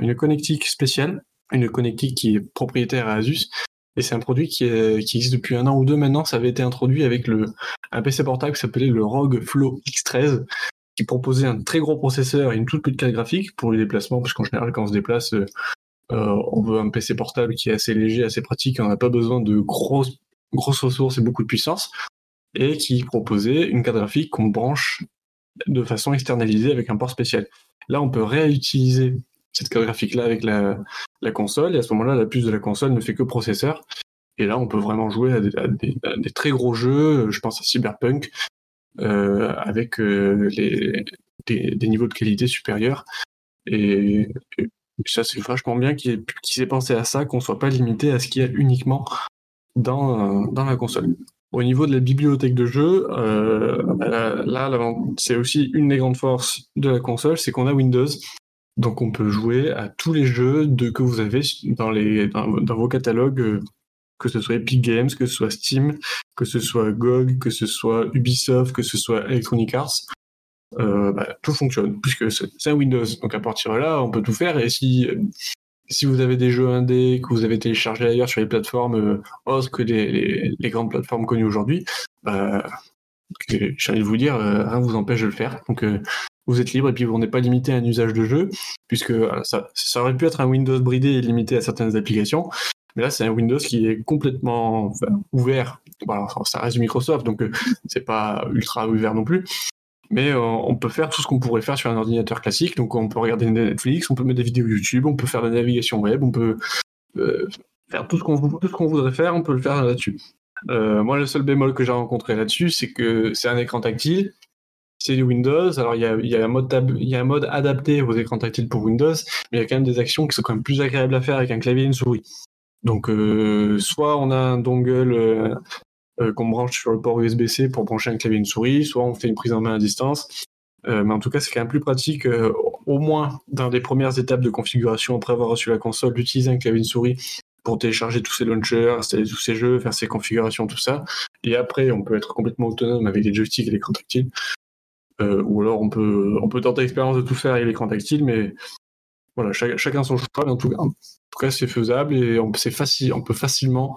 une connectique spéciale une connectique qui est propriétaire à Asus. Et c'est un produit qui, existe depuis un an ou deux maintenant. Ça avait été introduit avec le, un PC portable qui s'appelait le ROG Flow X13, qui proposait un très gros processeur et une toute petite carte graphique pour les déplacements, parce qu'en général, quand on se déplace, euh, on veut un PC portable qui est assez léger, assez pratique, on n'a pas besoin de grosses, ressources et beaucoup de puissance, et qui proposait une carte graphique qu'on branche de façon externalisée avec un port spécial. Là, on peut réutiliser cette carte graphique-là avec la, console, et à ce moment-là, la puce de la console ne fait que processeur. Et là, on peut vraiment jouer à des, très gros jeux, je pense à Cyberpunk, euh, avec euh, des, niveaux de qualité supérieurs. Et, ça, c'est vachement bien qu'il s'est pensé à ça, qu'on ne soit pas limité à ce qu'il y a uniquement dans, dans la console. Au niveau de la bibliothèque de jeux, euh, là, c'est aussi une des grandes forces de la console, c'est qu'on a Windows. Donc on peut jouer à tous les jeux de, que vous avez dans, les, dans, vos catalogues, euh, que ce soit Epic Games, que ce soit Steam, que ce soit GOG, que ce soit Ubisoft, que ce soit Electronic Arts. Euh, bah, tout fonctionne, puisque c'est un Windows. Donc à partir de là, on peut tout faire. Et si, si vous avez des jeux indés que vous avez téléchargés ailleurs sur les plateformes euh, autres que les, grandes plateformes connues aujourd'hui, bah, j'ai envie de vous dire, rien ne vous empêche de le faire. Donc vous êtes libre et puis vous n'êtes pas limité à un usage de jeu, puisque ça, aurait pu être un Windows bridé et limité à certaines applications. Mais là, c'est un Windows qui est complètement ouvert. ça reste Microsoft, donc euh, c'est pas ultra ouvert non plus. Mais euh, on peut faire tout ce qu'on pourrait faire sur un ordinateur classique. Donc on peut regarder Netflix, on peut mettre des vidéos YouTube, on peut faire de la navigation web, on peut euh, faire tout ce qu'on voudrait faire, on peut le faire là-dessus. moi, le seul bémol que j'ai rencontré là-dessus, c'est que c'est un écran tactile c'est du Windows. Alors, il y a, un mode adapté aux écrans tactiles pour Windows, mais il y a quand même des actions qui sont quand même plus agréables à faire avec un clavier et une souris. Donc, euh, soit on a un dongle euh, euh, qu'on branche sur le port USB-C pour brancher un clavier et une souris, soit on fait une prise en main à distance. mais en tout cas, c'est quand même plus pratique, au moins dans les premières étapes de configuration, après avoir reçu la console, d'utiliser un clavier et une souris pour télécharger tous ces launchers, installer tous ces jeux, faire ses configurations, tout ça. Et après, on peut être complètement autonome avec les joysticks et l'écran tactile. Euh, ou alors on peut, on peut tenter l'expérience de tout faire avec l'écran tactile, mais voilà, chacun son choix, mais en tout, cas, c'est faisable et on, facile, on peut facilement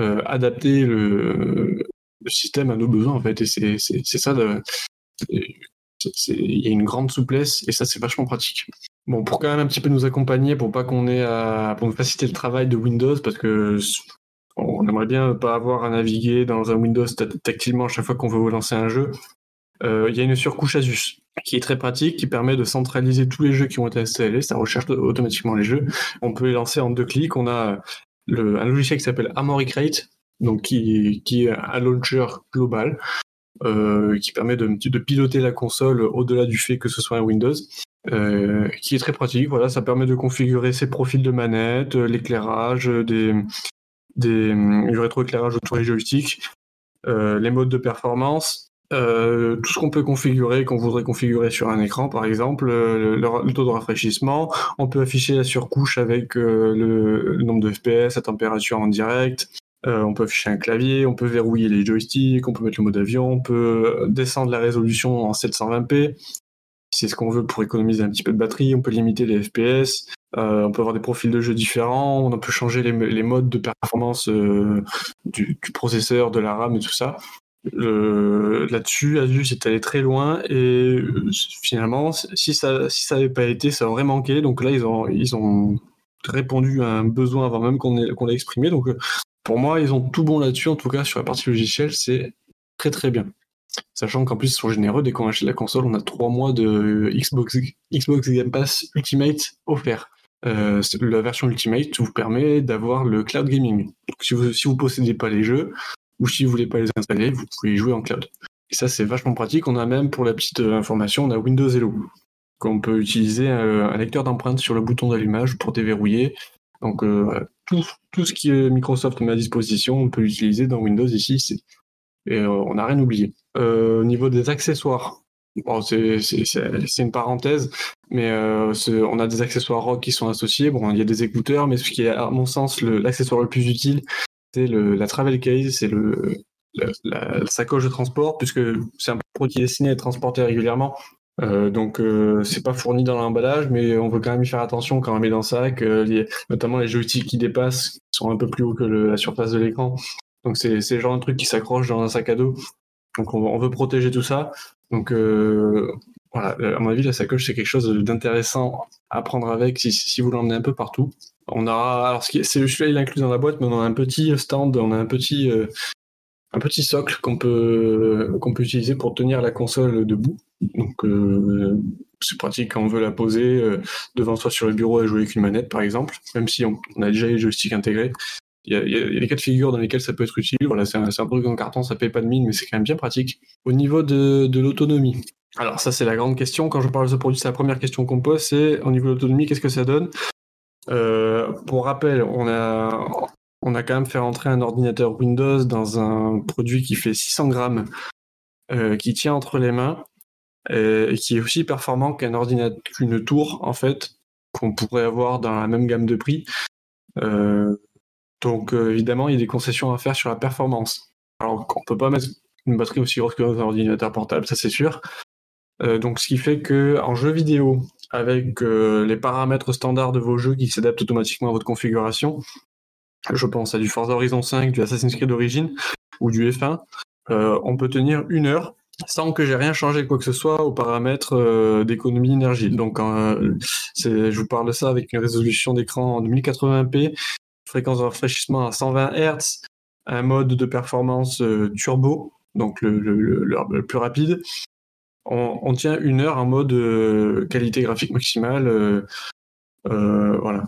euh, adapter le, système à nos besoins en fait. Et c'est ça, il y a une grande souplesse et ça c'est vachement pratique. Bon, pour quand même un petit peu nous accompagner, pour pas qu'on ait à, pour nous faciliter le travail de Windows, parce que on aimerait bien pas avoir à naviguer dans un Windows tactilement chaque fois qu'on veut lancer un jeu. Euh, il y a une surcouche Asus qui est très pratique, qui permet de centraliser tous les jeux qui ont été installés. Ça recherche automatiquement les jeux. On peut les lancer en deux clics. On a un logiciel qui s'appelle Armory Crate, donc qui, qui est un launcher global. Euh, qui permet de, piloter la console au-delà du fait que ce soit un Windows, euh, qui est très pratique. Voilà, ça permet de configurer ses profils de manette, l'éclairage, des, des, du rétroéclairage autour des joysticks, les modes de performance, euh, tout ce qu'on peut configurer, qu'on voudrait configurer sur un écran, par exemple, euh, le, taux de rafraîchissement. On peut afficher la surcouche avec euh, le, nombre de FPS, la température en direct. on peut afficher un clavier, on peut verrouiller les joysticks, on peut mettre le mode avion, on peut descendre la résolution en 720p. C'est ce qu'on veut pour économiser un petit peu de batterie. On peut limiter les FPS. on peut avoir des profils de jeu différents. On peut changer les, modes de performance du, processeur, de la RAM et tout ça là-dessus, Asus est allé très loin et finalement, si ça si ça n'avait pas été, ça aurait manqué. Donc là, ils ont ils ont répondu à un besoin avant même qu'on qu'on l'ait exprimé. Donc pour moi, ils ont tout bon là-dessus. En tout cas, sur la partie logicielle, c'est très très bien. Sachant qu'en plus, ils sont généreux. Dès qu'on achète la console, on a trois mois de Xbox, Xbox Game Pass Ultimate offert. Euh, la version Ultimate vous permet d'avoir le cloud gaming. Donc, si vous si vous possédez pas les jeux, ou si vous voulez pas les installer, vous pouvez y jouer en cloud. Et ça, c'est vachement pratique. On a même, pour la petite euh, information, on a Windows Hello. qu'on peut utiliser euh, un, lecteur d'empreintes sur le bouton d'allumage pour déverrouiller. Donc, euh, tout, tout, ce qui Microsoft met à disposition, on peut l'utiliser dans Windows ici. Et on n'a rien oublié. au niveau des accessoires, bon, c'est une parenthèse, mais on a des accessoires rock qui sont associés. Bon, il y a des écouteurs, mais ce qui est, à mon sens, l'accessoire le, plus utile, la travel case, c'est le, la, sacoche de transport, puisque c'est un produit destiné à être transporté régulièrement. Euh, donc euh, c'est pas fourni dans l'emballage, mais on veut quand même y faire attention quand on met dans le sac, euh, notamment les joysticks qui dépassent, qui sont un peu plus hauts que la surface de l'écran. Donc c'est le genre de truc qui s'accroche dans un sac à dos. Donc on, veut protéger tout ça. Donc voilà, à mon avis la sacoche c'est quelque chose d'intéressant à prendre avec si, vous l'emmenez un peu partout. On aura, alors c'est celui-là il est inclus dans la boîte, mais on a un petit stand, on a un petit euh, un petit socle qu'on peut qu'on peut utiliser pour tenir la console debout. Donc euh, c'est pratique quand on veut la poser euh, devant soi sur le bureau et jouer avec une manette par exemple, même si on, a déjà les joysticks intégrés. Il y, a, il y, a, des cas de figure dans lesquels ça peut être utile. Voilà, c'est un, truc en carton, ça paye pas de mine, mais c'est quand même bien pratique. Au niveau de l'autonomie, alors ça c'est la grande question. Quand je parle de ce produit, c'est la première question qu'on pose, c'est au niveau de l'autonomie, qu'est-ce que ça donne? Euh, pour rappel, on a, on a quand même fait rentrer un ordinateur Windows dans un produit qui fait 600 grammes, euh, qui tient entre les mains, et, qui est aussi performant qu'un ordinateur, qu'une tour, en fait, qu'on pourrait avoir dans la même gamme de prix. Euh, donc, évidemment, il y a des concessions à faire sur la performance. Alors, on peut pas mettre une batterie aussi grosse qu'un ordinateur portable, ça c'est sûr. Donc, ce qui fait que en jeu vidéo, avec euh, les paramètres standards de vos jeux qui s'adaptent automatiquement à votre configuration. Je pense à du Forza Horizon 5, du Assassin's Creed Origins ou du F1. Euh, on peut tenir une heure sans que j'ai rien changé quoi que ce soit aux paramètres euh, d'économie d'énergie. Donc, je vous parle de ça avec une résolution d'écran en 2080p, fréquence de rafraîchissement à 120 Hz, un mode de performance turbo, donc le, plus rapide, on, tient une heure en mode euh, qualité graphique maximale. Euh, euh, voilà.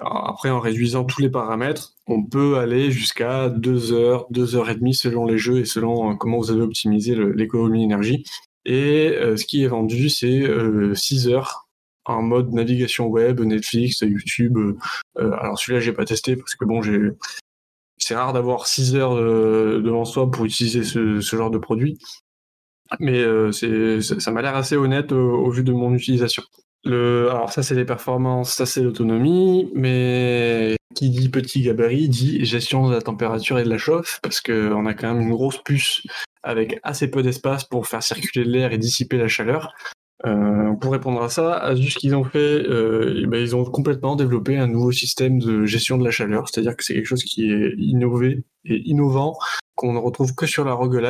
Après, en réduisant tous les paramètres, on peut aller jusqu'à 2 heures, 2 heures et demie selon les jeux et selon comment vous avez optimisé l'économie d'énergie. Et ce qui est vendu, c'est 6 heures en mode navigation web, Netflix, YouTube. alors celui-là, j'ai pas testé parce que bon, c'est rare d'avoir 6 heures devant soi pour utiliser ce, genre de produit mais euh, ça, m'a l'air assez honnête au, vu de mon utilisation. Le, alors ça c'est les performances, ça c'est l'autonomie, mais qui dit petit gabarit dit gestion de la température et de la chauffe, parce qu'on a quand même une grosse puce avec assez peu d'espace pour faire circuler l'air et dissiper la chaleur. Euh, pour répondre à ça, Asus, qu'ils ont fait, euh, eh ben, ils ont complètement développé un nouveau système de gestion de la chaleur, c'est-à-dire que c'est quelque chose qui est innové et innovant, qu'on ne retrouve que sur la Rogue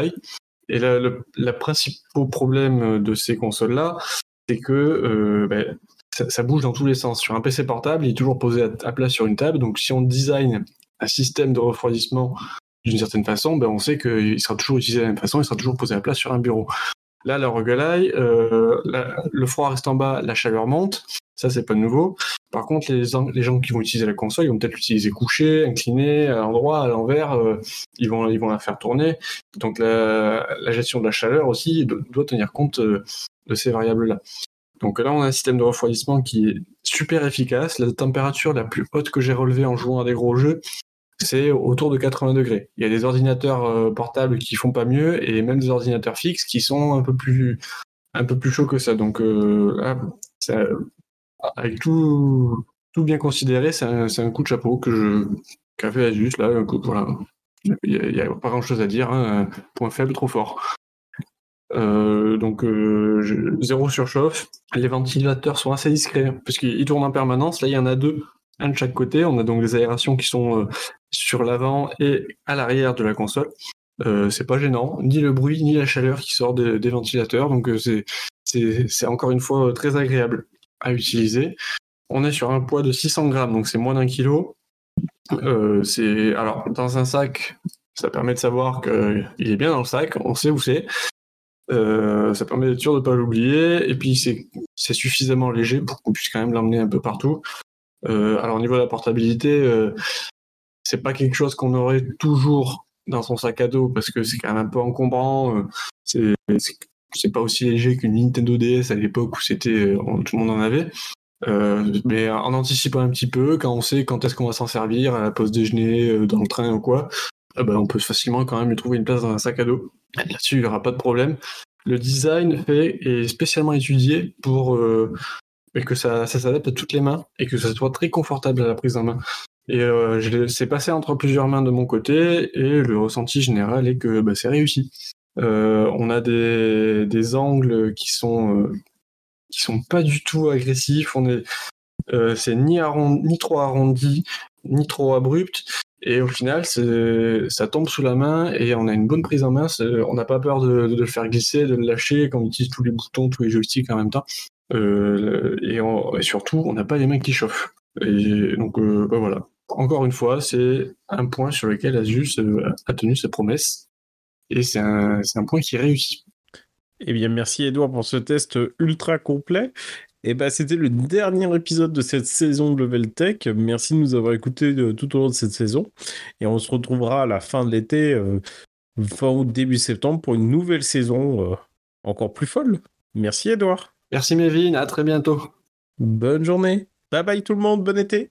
et le, principal problème de ces consoles-là, c'est que euh, ben, ça, bouge dans tous les sens. Sur un PC portable, il est toujours posé à, plat sur une table. Donc, si on design un système de refroidissement d'une certaine façon, ben, on sait qu'il sera toujours utilisé de la même façon, il sera toujours posé à plat sur un bureau. Là, la Rogue euh, le froid reste en bas, la chaleur monte. Ça, c'est pas nouveau. Par contre, les, gens qui vont utiliser la console, ils vont peut-être l'utiliser couché, incliné, à l'endroit, à l'envers. Euh, ils, vont, la faire tourner. Donc, la, gestion de la chaleur aussi doit tenir compte euh, de ces variables-là. Donc là, on a un système de refroidissement qui est super efficace. La température la plus haute que j'ai relevée en jouant à des gros jeux, c'est autour de 80 degrés. Il y a des ordinateurs euh, portables qui font pas mieux et même des ordinateurs fixes qui sont un peu plus, un peu plus chauds que ça. Donc là, ça, avec tout, tout bien considéré, c'est un, un, coup de chapeau que je fait Asus là. Voilà. Il n'y a, pas grand chose à dire. Hein. Point faible, trop fort. Euh, donc euh, zéro surchauffe. Les ventilateurs sont assez discrets hein, parce qu'ils tournent en permanence. Là, il y en a deux, un de chaque côté. On a donc des aérations qui sont euh, sur l'avant et à l'arrière de la console. C'est pas gênant, ni le bruit ni la chaleur qui sort des, ventilateurs. Donc c'est encore une fois très agréable à utiliser. On est sur un poids de 600 grammes, donc c'est moins d'un kilo. Euh, c'est alors dans un sac, ça permet de savoir qu'il est bien dans le sac, on sait où c'est. Euh, ça permet d'être sûr de ne pas l'oublier. Et puis c'est suffisamment léger pour qu'on puisse quand même l'emmener un peu partout. Euh, alors au niveau de la portabilité, euh, c'est pas quelque chose qu'on aurait toujours dans son sac à dos parce que c'est quand même un peu encombrant. Pas aussi léger qu'une Nintendo DS à l'époque où c'était tout le monde en avait. Euh, mais en anticipant un petit peu, quand on sait quand est-ce qu'on va s'en servir, à la pause déjeuner, dans le train ou quoi, eh ben, on peut facilement quand même lui trouver une place dans un sac à dos. Là-dessus, il n'y aura pas de problème. Le design fait est spécialement étudié pour euh, que ça, ça s'adapte à toutes les mains et que ça soit très confortable à la prise en main. Et euh, c'est passé entre plusieurs mains de mon côté et le ressenti général est que bah, c'est réussi. Euh, on a des, des, angles qui sont qui sont pas du tout agressifs. On est c'est ni, trop arrondi ni trop abrupt. Et au final, ça tombe sous la main et on a une bonne prise en main. On n'a pas peur de, de, le faire glisser, de le lâcher quand on utilise tous les boutons, tous les joysticks en même temps. Euh, et, surtout, on n'a pas les mains qui chauffent. Et donc, euh, bah voilà. Encore une fois, c'est un point sur lequel Asus euh, a tenu sa promesse. Et c'est un, un point qui réussit. Eh bien, merci Edouard pour ce test ultra complet. Et bah, c'était le dernier épisode de cette saison de Level Tech. Merci de nous avoir écoutés tout au long de cette saison. Et on se retrouvera à la fin de l'été, euh, fin août, début septembre, pour une nouvelle saison euh, encore plus folle. Merci Edouard. Merci Mévin, à très bientôt. Bonne journée. Bye bye tout le monde, bon été.